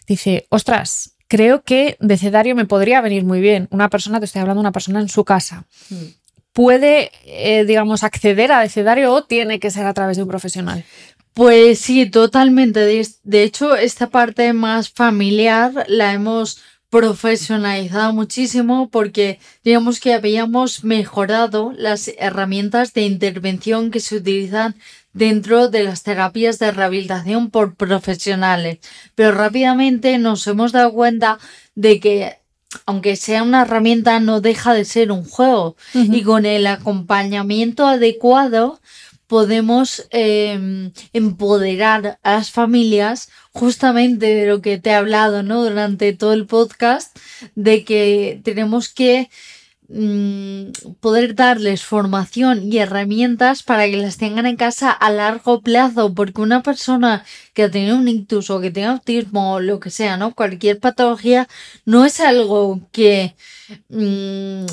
dice, ostras, creo que de Cedario me podría venir muy bien. Una persona, te estoy hablando de una persona en su casa. Mm puede, eh, digamos, acceder a Decedario o tiene que ser a través de un profesional? Pues sí, totalmente. De hecho, esta parte más familiar la hemos profesionalizado muchísimo porque digamos que habíamos mejorado las herramientas de intervención que se utilizan dentro de las terapias de rehabilitación por profesionales. Pero rápidamente nos hemos dado cuenta de que aunque sea una herramienta, no deja de ser un juego. Y con el acompañamiento adecuado podemos em, empoderar a las familias justamente de lo que te he hablado ¿no? durante todo el podcast, de que tenemos que Mm, poder darles formación y herramientas para que las tengan en casa a largo plazo, porque una persona que ha tenido un ictus o que tenga autismo o lo que sea, ¿no? Cualquier patología no es algo que mm,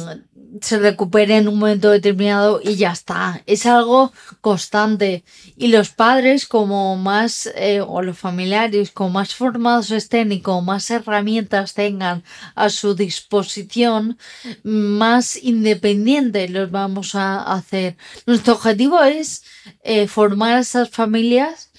se recupere en un momento determinado y ya está. Es algo constante. Y los padres, como más, eh, o los familiares, como más formados estén y como más herramientas tengan a su disposición, más independientes los vamos a hacer. Nuestro objetivo es eh, formar a esas familias,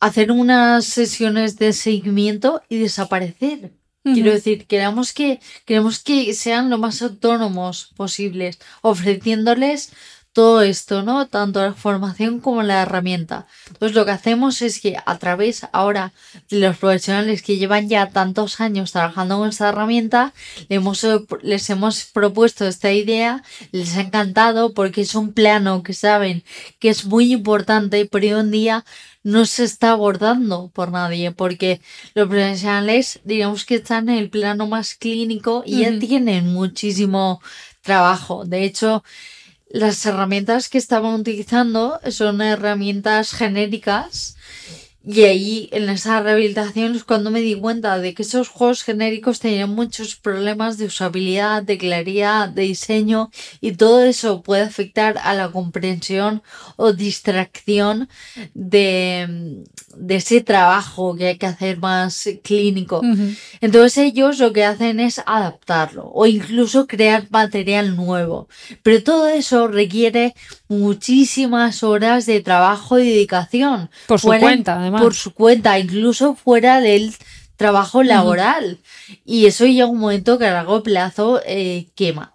hacer unas sesiones de seguimiento y desaparecer Quiero decir, queremos que, queremos que sean lo más autónomos posibles, ofreciéndoles todo esto, ¿no? Tanto la formación como la herramienta. Entonces lo que hacemos es que a través ahora de los profesionales que llevan ya tantos años trabajando con esta herramienta, les hemos, les hemos propuesto esta idea, les ha encantado porque es un plano que saben que es muy importante, pero hoy en día no se está abordando por nadie, porque los profesionales, digamos que están en el plano más clínico y ya tienen muchísimo trabajo. De hecho, las herramientas que estaban utilizando son herramientas genéricas y ahí en esa rehabilitación es cuando me di cuenta de que esos juegos genéricos tenían muchos problemas de usabilidad, de claridad, de diseño y todo eso puede afectar a la comprensión o distracción de, de ese trabajo que hay que hacer más clínico. Entonces ellos lo que hacen es adaptarlo o incluso crear material nuevo. Pero todo eso requiere muchísimas horas de trabajo y dedicación. Por su cuenta, además. Por su cuenta, incluso fuera del trabajo laboral. Y eso llega un momento que a largo plazo eh, quema.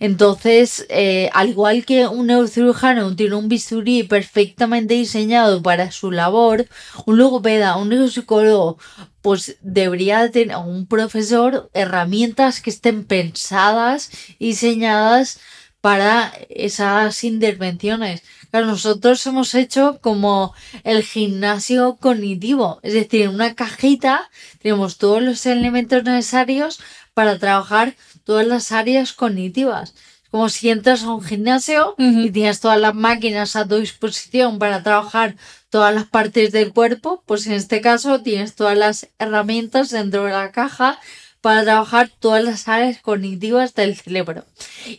Entonces, eh, al igual que un neurocirujano tiene un bisturí perfectamente diseñado para su labor, un logopeda, un neuropsicólogo, pues debería tener un profesor herramientas que estén pensadas y diseñadas para esas intervenciones. Claro, nosotros hemos hecho como el gimnasio cognitivo, es decir, en una cajita tenemos todos los elementos necesarios para trabajar todas las áreas cognitivas. Como si entras a un gimnasio y tienes todas las máquinas a tu disposición para trabajar todas las partes del cuerpo, pues en este caso tienes todas las herramientas dentro de la caja para trabajar todas las áreas cognitivas del cerebro.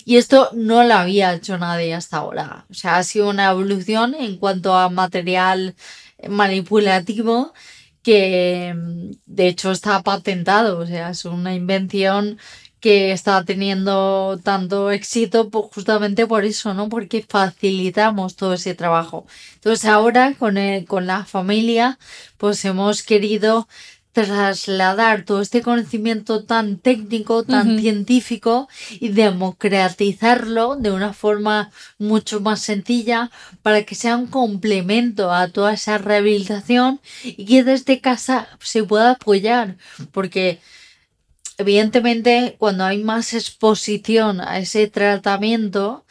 Y esto no lo había hecho nadie hasta ahora. O sea, ha sido una evolución en cuanto a material manipulativo que de hecho está patentado. O sea, es una invención que está teniendo tanto éxito justamente por eso, ¿no? Porque facilitamos todo ese trabajo. Entonces ahora con, con la familia pues hemos querido trasladar todo este conocimiento tan técnico, tan científico y democratizarlo de una forma mucho más sencilla para que sea un complemento a toda esa rehabilitación y que desde casa se pueda apoyar. Porque evidentemente cuando hay más exposición a ese tratamiento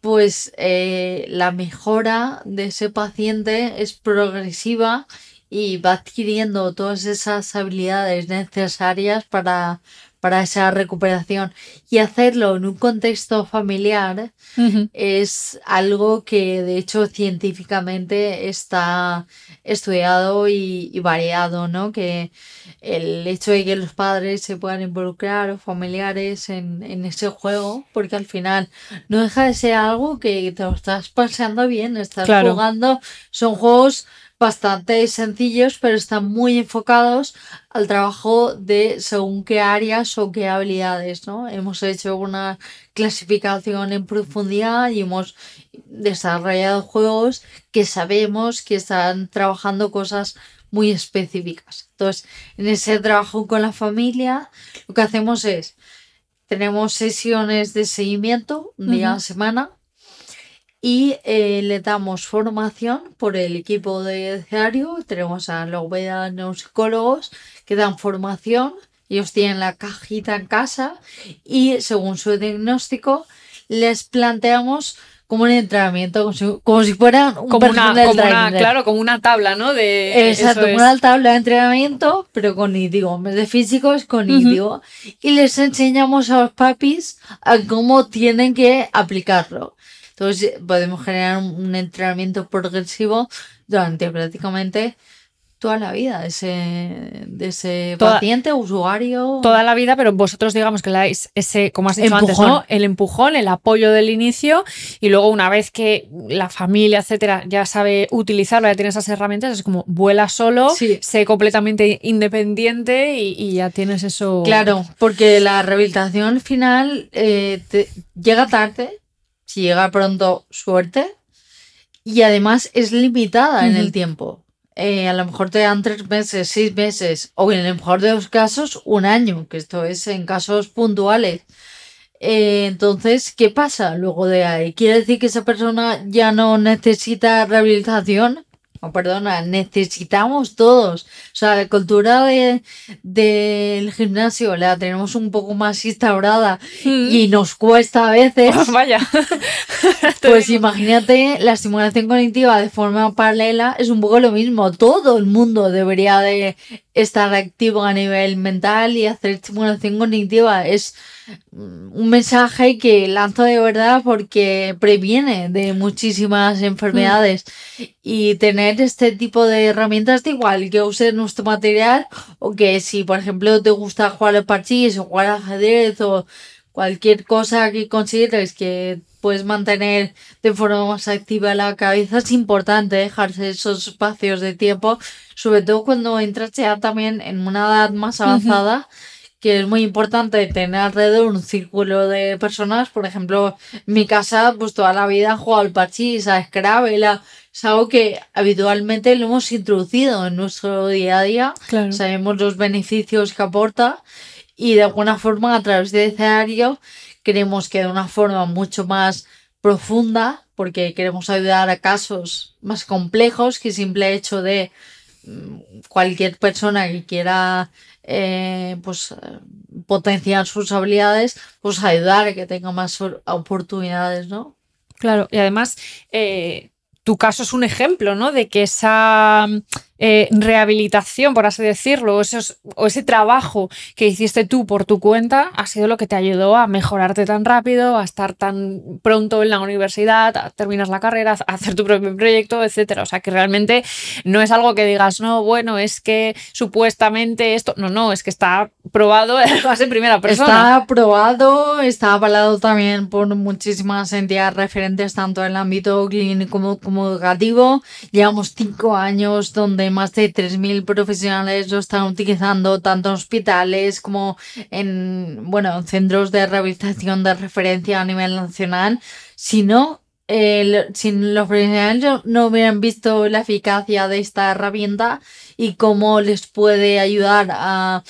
pues eh, la mejora de ese paciente es progresiva y va adquiriendo todas esas habilidades necesarias para, para esa recuperación. Y hacerlo en un contexto familiar es algo que de hecho científicamente está estudiado y, variado, ¿no? Que el hecho de que los padres se puedan involucrar o familiares en, en ese juego, porque al final no deja de ser algo que te lo estás pasando bien, estás jugando, son juegos bastante sencillos, pero están muy enfocados al trabajo de según qué áreas o qué habilidades, ¿no? Hemos hecho una clasificación en profundidad y hemos desarrollado juegos que sabemos que están trabajando cosas muy específicas. Entonces, en ese trabajo con la familia, lo que hacemos es, tenemos sesiones de seguimiento un día a la semana y eh, le damos formación por el equipo de diario. Tenemos a los neuropsicólogos que dan formación. Ellos tienen la cajita en casa y según su diagnóstico les planteamos como un entrenamiento, como si, fuera un como una, claro, como una tabla, ¿no? De, Exacto, una tabla de entrenamiento, pero cognitivo. En vez de físico es cognitivo. Y les enseñamos a los papis a cómo tienen que aplicarlo. Entonces podemos generar un, entrenamiento progresivo durante prácticamente toda la vida de ese, de ese Toda- paciente, usuario. Toda la vida, pero vosotros digamos que le dais ese, como has dicho antes. ¿no? El empujón, el apoyo del inicio y luego una vez que la familia, etcétera, ya sabe utilizarlo, ya tiene esas herramientas, es como vuela solo, Sí. sé completamente independiente y, y ya tienes eso. Claro, porque la rehabilitación final eh, te- llega tarde, si llega pronto, suerte, y además es limitada en el tiempo. Eh, a lo mejor te dan tres meses, seis meses, o en el mejor de los casos, un año, que esto es en casos puntuales. Eh, entonces, ¿qué pasa luego de ahí? ¿Quiere decir que esa persona ya no necesita rehabilitación? No, perdona, necesitamos todos. O sea, la cultura de, del gimnasio la tenemos un poco más instaurada Mm. y nos cuesta a veces. Vaya. Pues imagínate, la estimulación cognitiva de forma paralela es un poco lo mismo. Todo el mundo debería de estar activo a nivel mental y hacer estimulación cognitiva. Es mm, un mensaje que lanzo de verdad porque previene de muchísimas enfermedades y tener este tipo de herramientas da igual que uses nuestro material o que si por ejemplo te gusta jugar al parchís o jugar al ajedrez o cualquier cosa que consideres que puedes mantener de forma más activa la cabeza es importante dejarse esos espacios de tiempo sobre todo cuando entras ya también en una edad más avanzada que es muy importante tener alrededor un círculo de personas. Por ejemplo, en mi casa, pues toda la vida he jugado al parchís, a Scrabble, a- es algo que habitualmente lo hemos introducido en nuestro día a día. Claro. Sabemos los beneficios que aporta y de alguna forma a través de ese área queremos que de una forma mucho más profunda, porque queremos ayudar a casos más complejos que simple hecho de mm, cualquier persona que quiera eh, pues potenciar sus habilidades, pues ayudar a que tenga más or- oportunidades, ¿no? Claro, y además eh, tu caso es un ejemplo, ¿no? De que esa eh, rehabilitación, por así decirlo, o, ese trabajo que hiciste tú por tu cuenta ha sido lo que te ayudó a mejorarte tan rápido, a estar tan pronto en la universidad, a terminar la carrera, a hacer tu propio proyecto, etcétera. O sea que realmente no es algo que digas, no, bueno, es que supuestamente esto. No, no, es que está probado en primera persona. Está aprobado, está avalado también por muchísimas entidades referentes tanto en el ámbito clínico como educativo. Llevamos cinco años donde más de 3.000 profesionales lo están utilizando tanto en hospitales como en, bueno, en centros de rehabilitación de referencia a nivel nacional. Si no, si los profesionales no- hubieran visto la eficacia de esta herramienta y cómo les puede ayudar a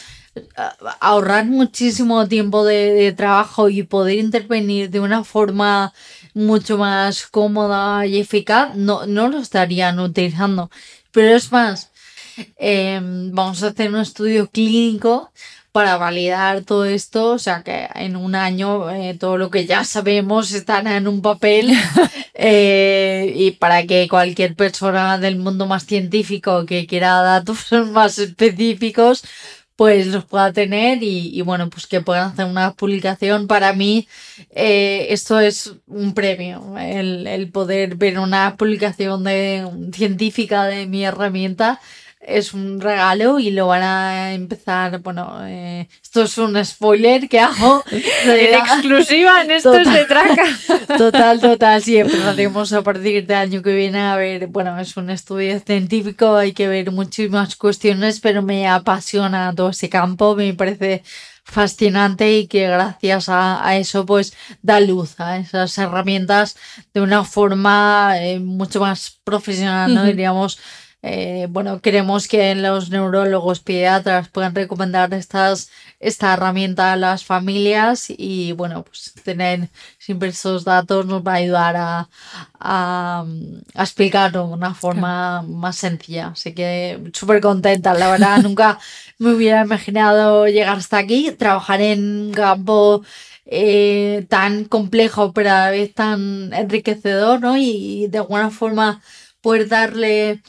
a- ahorrar muchísimo tiempo de, de trabajo y poder intervenir de una forma mucho más cómoda y eficaz, no, no lo estarían utilizando. Pero es más, em, vamos a hacer un estudio clínico para validar todo esto, o sea que en un año eh, todo lo que ya sabemos estará en un papel eh, y para que cualquier persona del mundo más científico que quiera datos más específicos pues los pueda tener y, y, bueno, pues que puedan hacer una publicación. Para mí eh, esto es un premio, el, el poder ver una publicación de, científica de mi herramienta es un regalo y lo van a empezar, bueno, eh, esto es un spoiler que hago. En exclusiva en esto Total. de traca. Total, total, sí, empezaremos a partir del año que viene a ver, bueno, es un estudio científico, hay que ver muchísimas cuestiones, pero me apasiona todo ese campo, me parece fascinante y que gracias a, a eso pues da luz a esas herramientas de una forma eh, mucho más profesional, ¿no? Diríamos, eh, bueno, queremos que los neurólogos pediatras puedan recomendar estas, esta herramienta a las familias y bueno, pues tener siempre estos datos nos va a ayudar a, a, a explicarlo de una forma más sencilla. Así que súper contenta, la verdad, nunca me hubiera imaginado llegar hasta aquí, trabajar en un campo eh, tan complejo pero a la vez tan enriquecedor, ¿no? Y, de alguna forma poder darle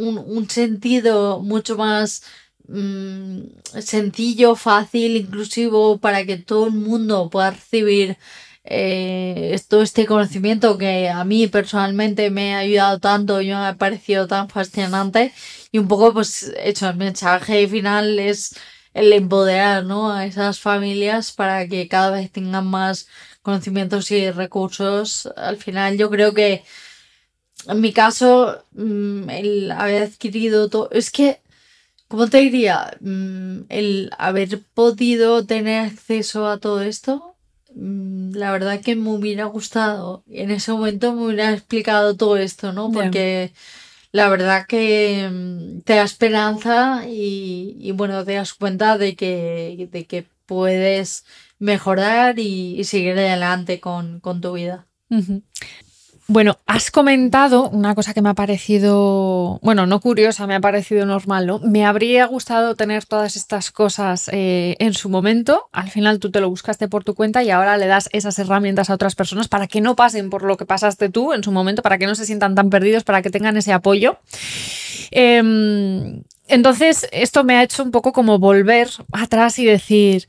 un, un sentido mucho más mm, sencillo, fácil, inclusivo, para que todo el mundo pueda recibir eh, todo este conocimiento que a mí personalmente me ha ayudado tanto y me ha parecido tan fascinante y un poco pues hecho el mensaje final es el empoderar ¿no? a esas familias para que cada vez tengan más conocimientos y recursos. Al final yo creo que en mi caso mm, el haber adquirido todo es que ¿Cómo te diría? Mm, el haber podido tener acceso a todo esto, mm, la verdad que me hubiera gustado. En ese momento me hubiera explicado todo esto, ¿no? Porque la verdad que te da esperanza y, bueno, te das cuenta de que, de que puedes mejorar y, seguir adelante con, tu vida. Bueno, has comentado una cosa que me ha parecido, bueno, no curiosa, me ha parecido normal, ¿no? Me habría gustado tener todas estas cosas eh, en su momento. Al final tú te lo buscaste por tu cuenta y ahora le das esas herramientas a otras personas para que no pasen por lo que pasaste tú en su momento, para que no se sientan tan perdidos, para que tengan ese apoyo. Em, entonces, esto me ha hecho un poco como volver atrás y decir,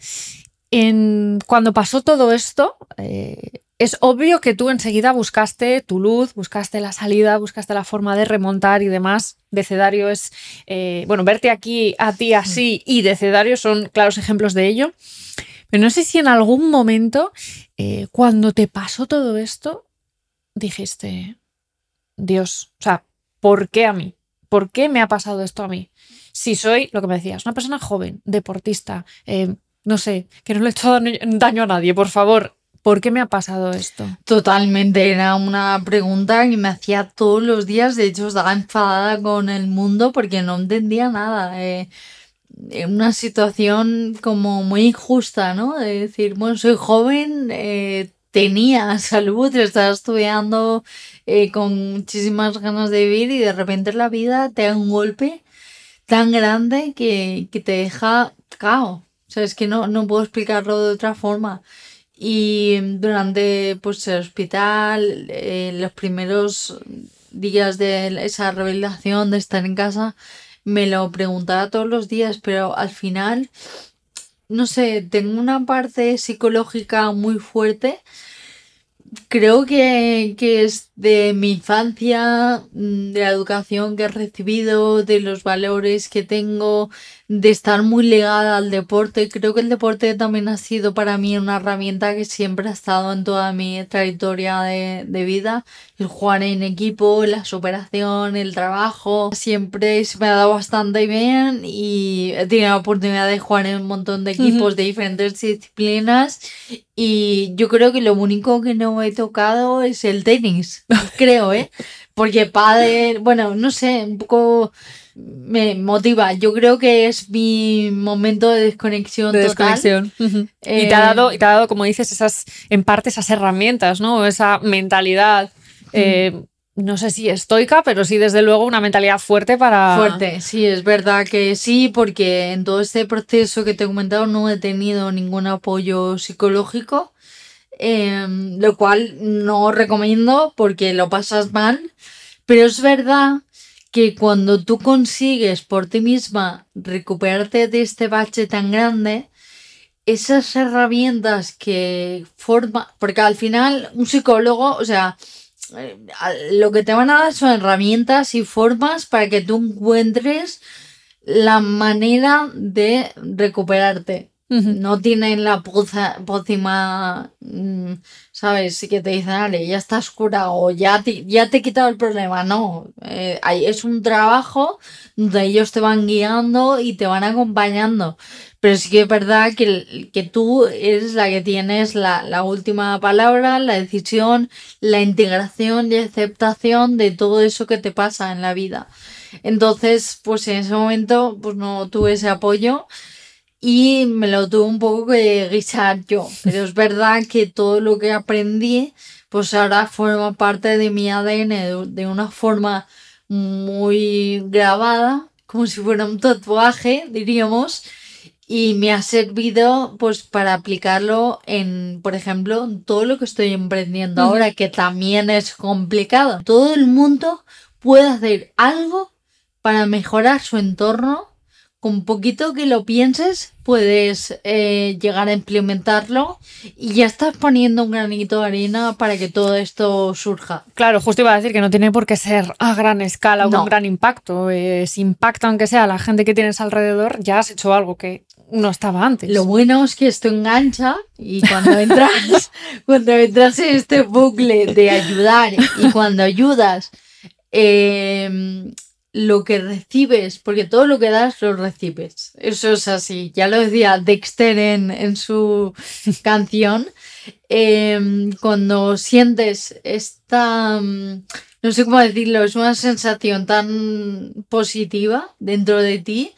en, cuando pasó todo esto, eh, es obvio que tú enseguida buscaste tu luz, buscaste la salida, buscaste la forma de remontar y demás. Decedario es, eh, bueno, verte aquí a ti así y Decedario son claros ejemplos de ello. Pero no sé si en algún momento, eh, cuando te pasó todo esto, dijiste, Dios, o sea, ¿por qué a mí? ¿Por qué me ha pasado esto a mí? Si soy, lo que me decías, una persona joven, deportista, eh, no sé, que no le he hecho daño a nadie, por favor, ¿Por qué me ha pasado esto? Totalmente, era una pregunta que me hacía todos los días. De hecho, estaba enfadada con el mundo porque no entendía nada. Eh, una situación como muy injusta, ¿no? De decir, bueno, soy joven, eh, tenía salud, estaba estudiando eh, con muchísimas ganas de vivir y de repente la vida te da un golpe tan grande que, que te deja cao. O sea, es que no, no puedo explicarlo de otra forma. Y durante pues, el hospital, eh, los primeros días de esa revelación de estar en casa, me lo preguntaba todos los días, pero al final, no sé, tengo una parte psicológica muy fuerte. Creo que, es de mi infancia, mm, de la educación que he recibido, de los valores que tengo, de estar muy ligada al deporte. Creo que el deporte también ha sido para mí una herramienta que siempre ha estado en toda mi trayectoria de, de vida. El jugar en equipo, la superación, el trabajo, siempre se me ha dado bastante bien y he tenido la oportunidad de jugar en un montón de equipos de diferentes disciplinas y yo creo que lo único que no he tocado es el tenis, creo, ¿eh? Porque padre, bueno, no sé, un poco me motiva. Yo creo que es mi momento de desconexión. De desconexión. y, te ha dado, y te ha dado, como dices, esas, en parte esas herramientas, ¿no? Esa mentalidad. Eh, no sé si estoica, pero sí desde luego una mentalidad fuerte para... Fuerte, sí, es verdad que sí, porque en todo este proceso que te he comentado no he tenido ningún apoyo psicológico, em, lo cual no recomiendo porque lo pasas mal, pero es verdad que cuando tú consigues por ti misma recuperarte de este bache tan grande, esas herramientas que forma, porque al final un psicólogo, o sea, eh, lo que te van a dar son herramientas y formas para que tú encuentres la manera de recuperarte. No tienen la pócima, mm, ¿sabes? Que te dicen, vale, ya estás curado, ya te, ya te he quitado el problema. No, eh, es un trabajo donde ellos te van guiando y te van acompañando. Pero sí que es verdad que, que tú eres la que tienes la, la, última palabra, la decisión, la integración y aceptación de todo eso que te pasa en la vida. Entonces, pues en ese momento, pues no tuve ese apoyo y me lo tuve un poco que guisar yo. Pero es verdad que todo lo que aprendí, pues ahora forma parte de mi ADN de, una forma muy grabada, como si fuera un tatuaje, diríamos y me ha servido pues para aplicarlo en, por ejemplo, todo lo que estoy emprendiendo ahora, que también es complicado. Todo el mundo puede hacer algo para mejorar su entorno con poquito que lo pienses, puedes eh, llegar a implementarlo y ya estás poniendo un granito de arena para que todo esto surja. Claro, justo iba a decir que no tiene por qué ser a gran escala o No. con gran impacto. Eh, si impacta, aunque sea la gente que tienes alrededor, ya has hecho algo que no estaba antes. Lo bueno es que esto engancha y cuando entras, cuando entras en este bucle de ayudar y cuando ayudas, eh, lo que recibes, porque todo lo que das lo recibes. Eso es así. Ya lo decía Dexter en, en su canción. Eh, cuando sientes esta, mm, no sé cómo decirlo, es una sensación tan positiva dentro de ti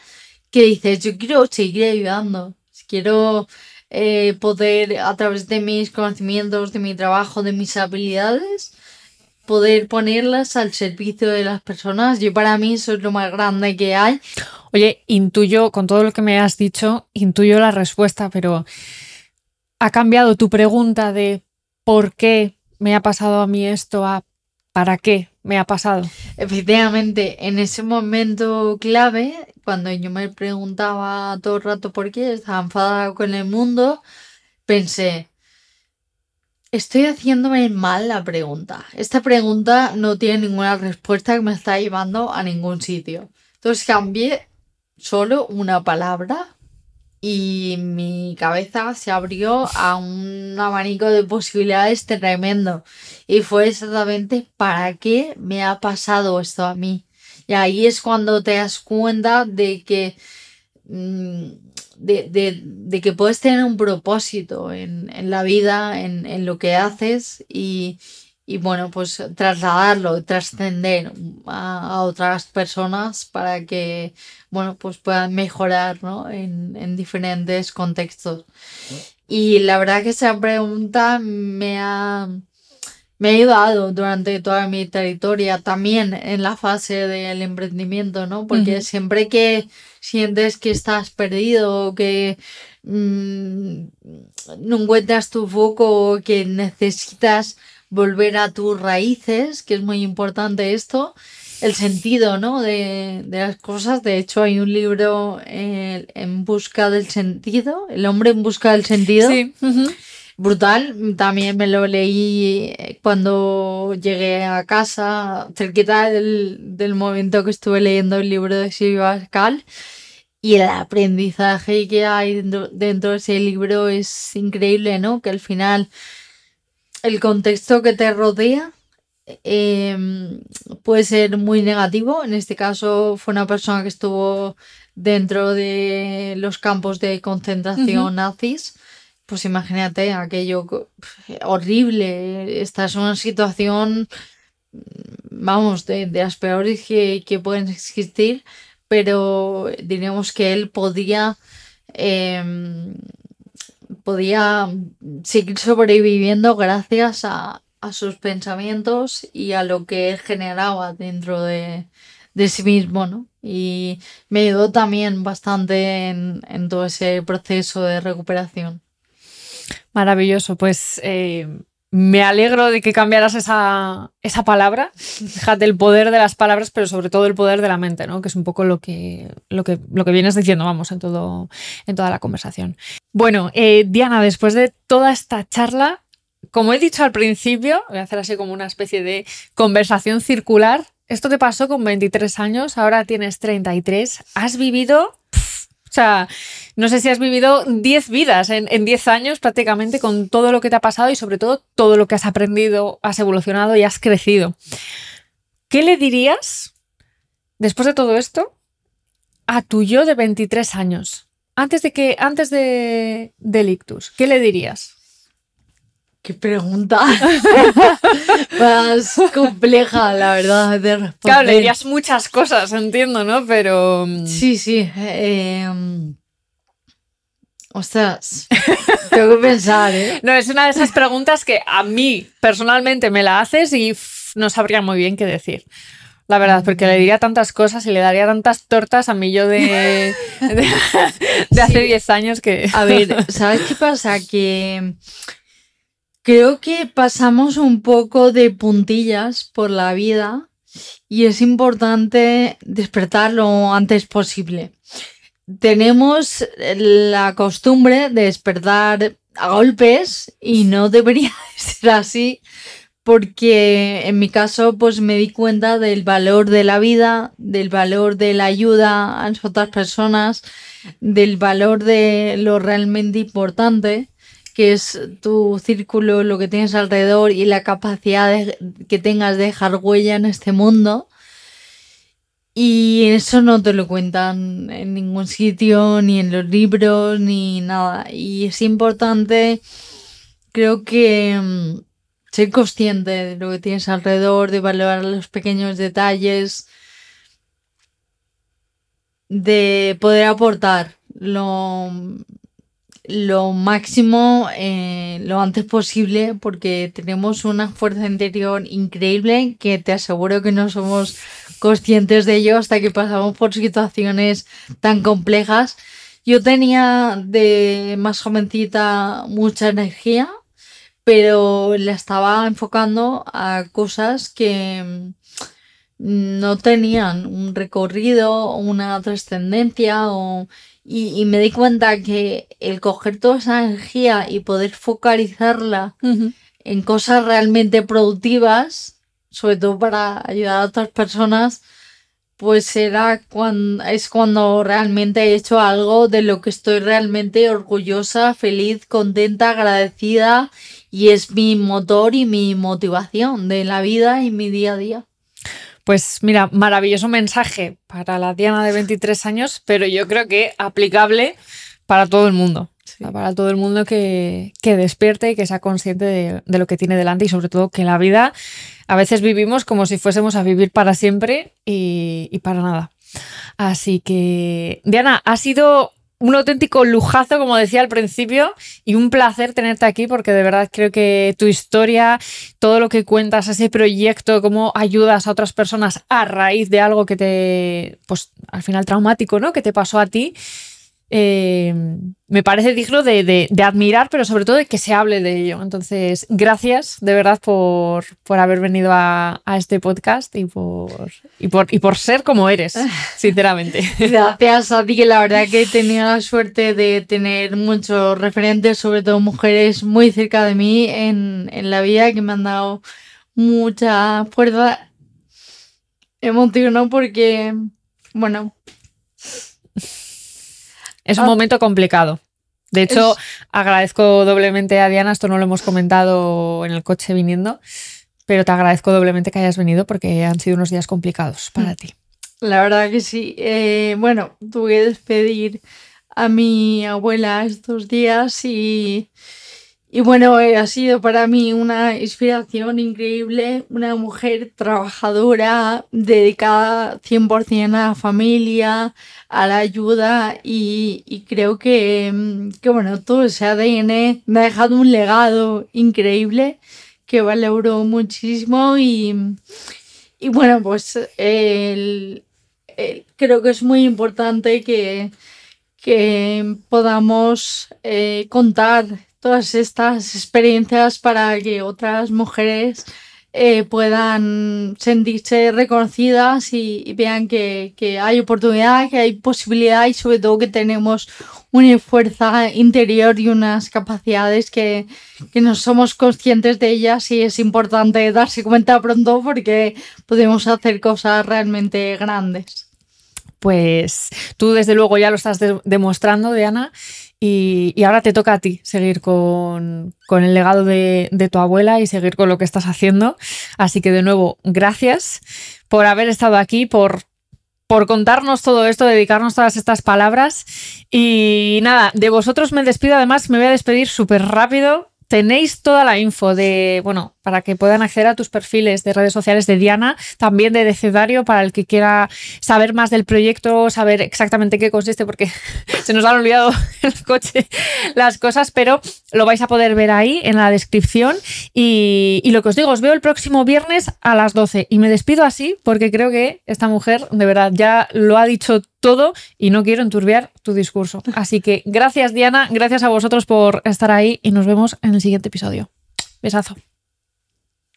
que dices, yo quiero seguir ayudando, quiero eh, poder a través de mis conocimientos, de mi trabajo, de mis habilidades, poder ponerlas al servicio de las personas. Yo para mí eso es lo más grande que hay. Oye, intuyo, con todo lo que me has dicho, intuyo la respuesta, pero ¿ha cambiado tu pregunta de por qué me ha pasado a mí esto a para qué me ha pasado? Efectivamente, en ese momento clave, cuando yo me preguntaba todo el rato por qué estaba enfadada con el mundo, pensé, estoy haciéndome mal la pregunta. Esta pregunta no tiene ninguna respuesta que me está llevando a ningún sitio. Entonces cambié solo una palabra y mi cabeza se abrió a un abanico de posibilidades tremendo. Y fue exactamente para qué me ha pasado esto a mí. Y ahí es cuando te das cuenta de que, mm, de, de- de que puedes tener un propósito en, en la vida, en, en lo que haces y, y bueno, pues trasladarlo, trascender a, a otras personas para que, bueno, pues puedan mejorar, ¿no? En, en diferentes contextos. Y la verdad que esa pregunta me ha, me ha ayudado durante toda mi trayectoria, también en la fase del emprendimiento, ¿no? Porque siempre que sientes que estás perdido que mm, no encuentras tu foco o que necesitas volver a tus raíces, que es muy importante esto, el sentido, ¿no? De, de las cosas. De hecho, hay un libro eh, en busca del sentido, El hombre en busca del sentido. Sí. Brutal, también me lo leí eh, llegué a casa, cerquita del, del momento que estuve leyendo el libro de Silvia Pascal. Y el aprendizaje que hay dentro, dentro de ese libro es increíble, ¿no? Que al final el contexto que te rodea eh, puede ser muy negativo. En este caso fue una persona que estuvo dentro de los campos de concentración nazis. Pues imagínate aquello horrible. Esta es una situación, vamos, de, de las peores que, que pueden existir, pero diríamos que él podía, em, podía seguir sobreviviendo gracias a, a sus pensamientos y a lo que él generaba dentro de, de sí mismo, ¿no? Y me ayudó también bastante en, en todo ese proceso de recuperación. Maravilloso, pues eh, me alegro de que cambiaras esa, esa palabra. Fíjate el poder de las palabras, pero sobre todo el poder de la mente, ¿no? Que es un poco lo que, lo que, lo que vienes diciendo, vamos, en, todo, en toda la conversación. Bueno, eh, Diana, después de toda esta charla, como he dicho al principio, voy a hacer así como una especie de conversación circular. Esto te pasó con 23 años, ahora tienes 33, has vivido... O sea, no sé si has vivido 10 vidas en, en 10 años prácticamente con todo lo que te ha pasado y sobre todo todo lo que has aprendido, has evolucionado y has crecido. ¿Qué le dirías, después de todo esto, a tu yo de 23 años? Antes de que, antes de, del ictus, ¿qué le dirías? Qué pregunta más compleja, la verdad, de responder. Claro, le dirías muchas cosas, entiendo, ¿no? Pero. mm, Sí, sí. eh, um, ostras, tengo que pensar, ¿eh? No, es una de esas preguntas que a mí personalmente me la haces y pff, no sabría muy bien qué decir. La verdad, porque le diría tantas cosas y le daría tantas tortas a mí yo de, de, de hace Sí. 10 años que... A ver, ¿sabes qué pasa? Que creo que pasamos un poco de puntillas por la vida y es importante despertar lo antes posible. tenemos la costumbre de despertar a golpes y no debería ser así porque en mi caso pues me di cuenta del valor de la vida, del valor de la ayuda a otras personas, del valor de lo realmente importante que es tu círculo, lo que tienes alrededor y la capacidad que tengas de dejar huella en este mundo. Y eso no te lo cuentan en ningún sitio, ni en los libros, ni nada. Y es importante, creo que mm, ser consciente de lo que tienes alrededor, de valorar los pequeños detalles, de poder aportar lo, lo máximo eh, lo antes posible porque tenemos una fuerza interior increíble que te aseguro que no somos conscientes de ello hasta que pasamos por situaciones tan complejas. Yo tenía de más jovencita mucha energía, pero la estaba enfocando a cosas que no tenían un recorrido, una trascendencia o y, me di cuenta que el coger toda esa energía y poder focalizarla en cosas realmente productivas, sobre todo para ayudar a otras personas, pues era cuando, es cuando realmente he hecho algo de lo que estoy realmente orgullosa, feliz, contenta, agradecida y es mi motor y mi motivación de la vida y mi día a día. Pues mira, maravilloso mensaje para la Diana de 23 años, pero yo creo que aplicable para todo el mundo. Para todo el mundo que, despierte y que sea consciente de, lo que tiene delante y sobre todo que la vida a veces vivimos como si fuésemos a vivir para siempre y, y para nada. Así que, Diana, ha sido un auténtico lujazo, como decía al principio, y un placer tenerte aquí porque de verdad creo que tu historia, todo lo que cuentas, ese proyecto, cómo ayudas a otras personas a raíz de algo que te, pues al final traumático, ¿no? Que te pasó a ti, eh, me parece digno de, admirar, pero sobre todo de que se hable de ello. Entonces, gracias de verdad por, haber venido a, este podcast y por, y por, y por ser como eres, sinceramente. Gracias a ti, que la verdad que he tenido la suerte de tener muchos referentes, sobre todo mujeres muy cerca de mí en, en la vida, que me han dado mucha fuerza emocional porque, bueno, es un ah. momento complicado. De hecho, agradezco doblemente a Diana, esto no lo hemos comentado en el coche viniendo, pero te agradezco doblemente que hayas venido porque han sido unos días complicados para mm. ti. La verdad que sí. Eh, bueno, tuve que despedir a mi abuela estos días y y bueno, eh, ha sido para mí una inspiración increíble, una mujer trabajadora, dedicada 100% a la familia, a la ayuda y, creo que, mm, que, bueno, todo ese ADN me ha dejado un legado increíble que valoro muchísimo y, y bueno, pues creo que es muy importante que, que podamos eh, contar todas estas experiencias para que otras mujeres eh, puedan sentirse reconocidas y, vean que, hay oportunidad, que hay posibilidad y sobre todo que tenemos una fuerza interior y unas capacidades que, que no somos conscientes de ellas y es importante darse cuenta pronto porque podemos hacer cosas realmente grandes. Pues tú desde luego ya lo estás demostrando, Diana, y, ahora te toca a ti seguir con, el legado de, tu abuela y seguir con lo que estás haciendo. Así que de nuevo, gracias por haber estado aquí, por, por contarnos todo esto, dedicarnos todas estas palabras. Y nada, de vosotros me despido. Además, me voy a despedir súper rápido tenéis toda la info de, bueno, para que puedan acceder a tus perfiles de redes sociales de Diana, también de Decedario, para el que quiera saber más del proyecto, saber exactamente qué consiste, porque se nos han olvidado el coche las cosas, pero lo vais a poder ver ahí en la descripción. Y, y lo que os digo, os veo el próximo viernes a las 12 y me despido así porque creo que esta mujer, de verdad, ya lo ha dicho todo y no quiero enturbiar tu discurso. Así que gracias Diana, gracias a vosotros por estar ahí y nos vemos en el siguiente episodio. Besazo.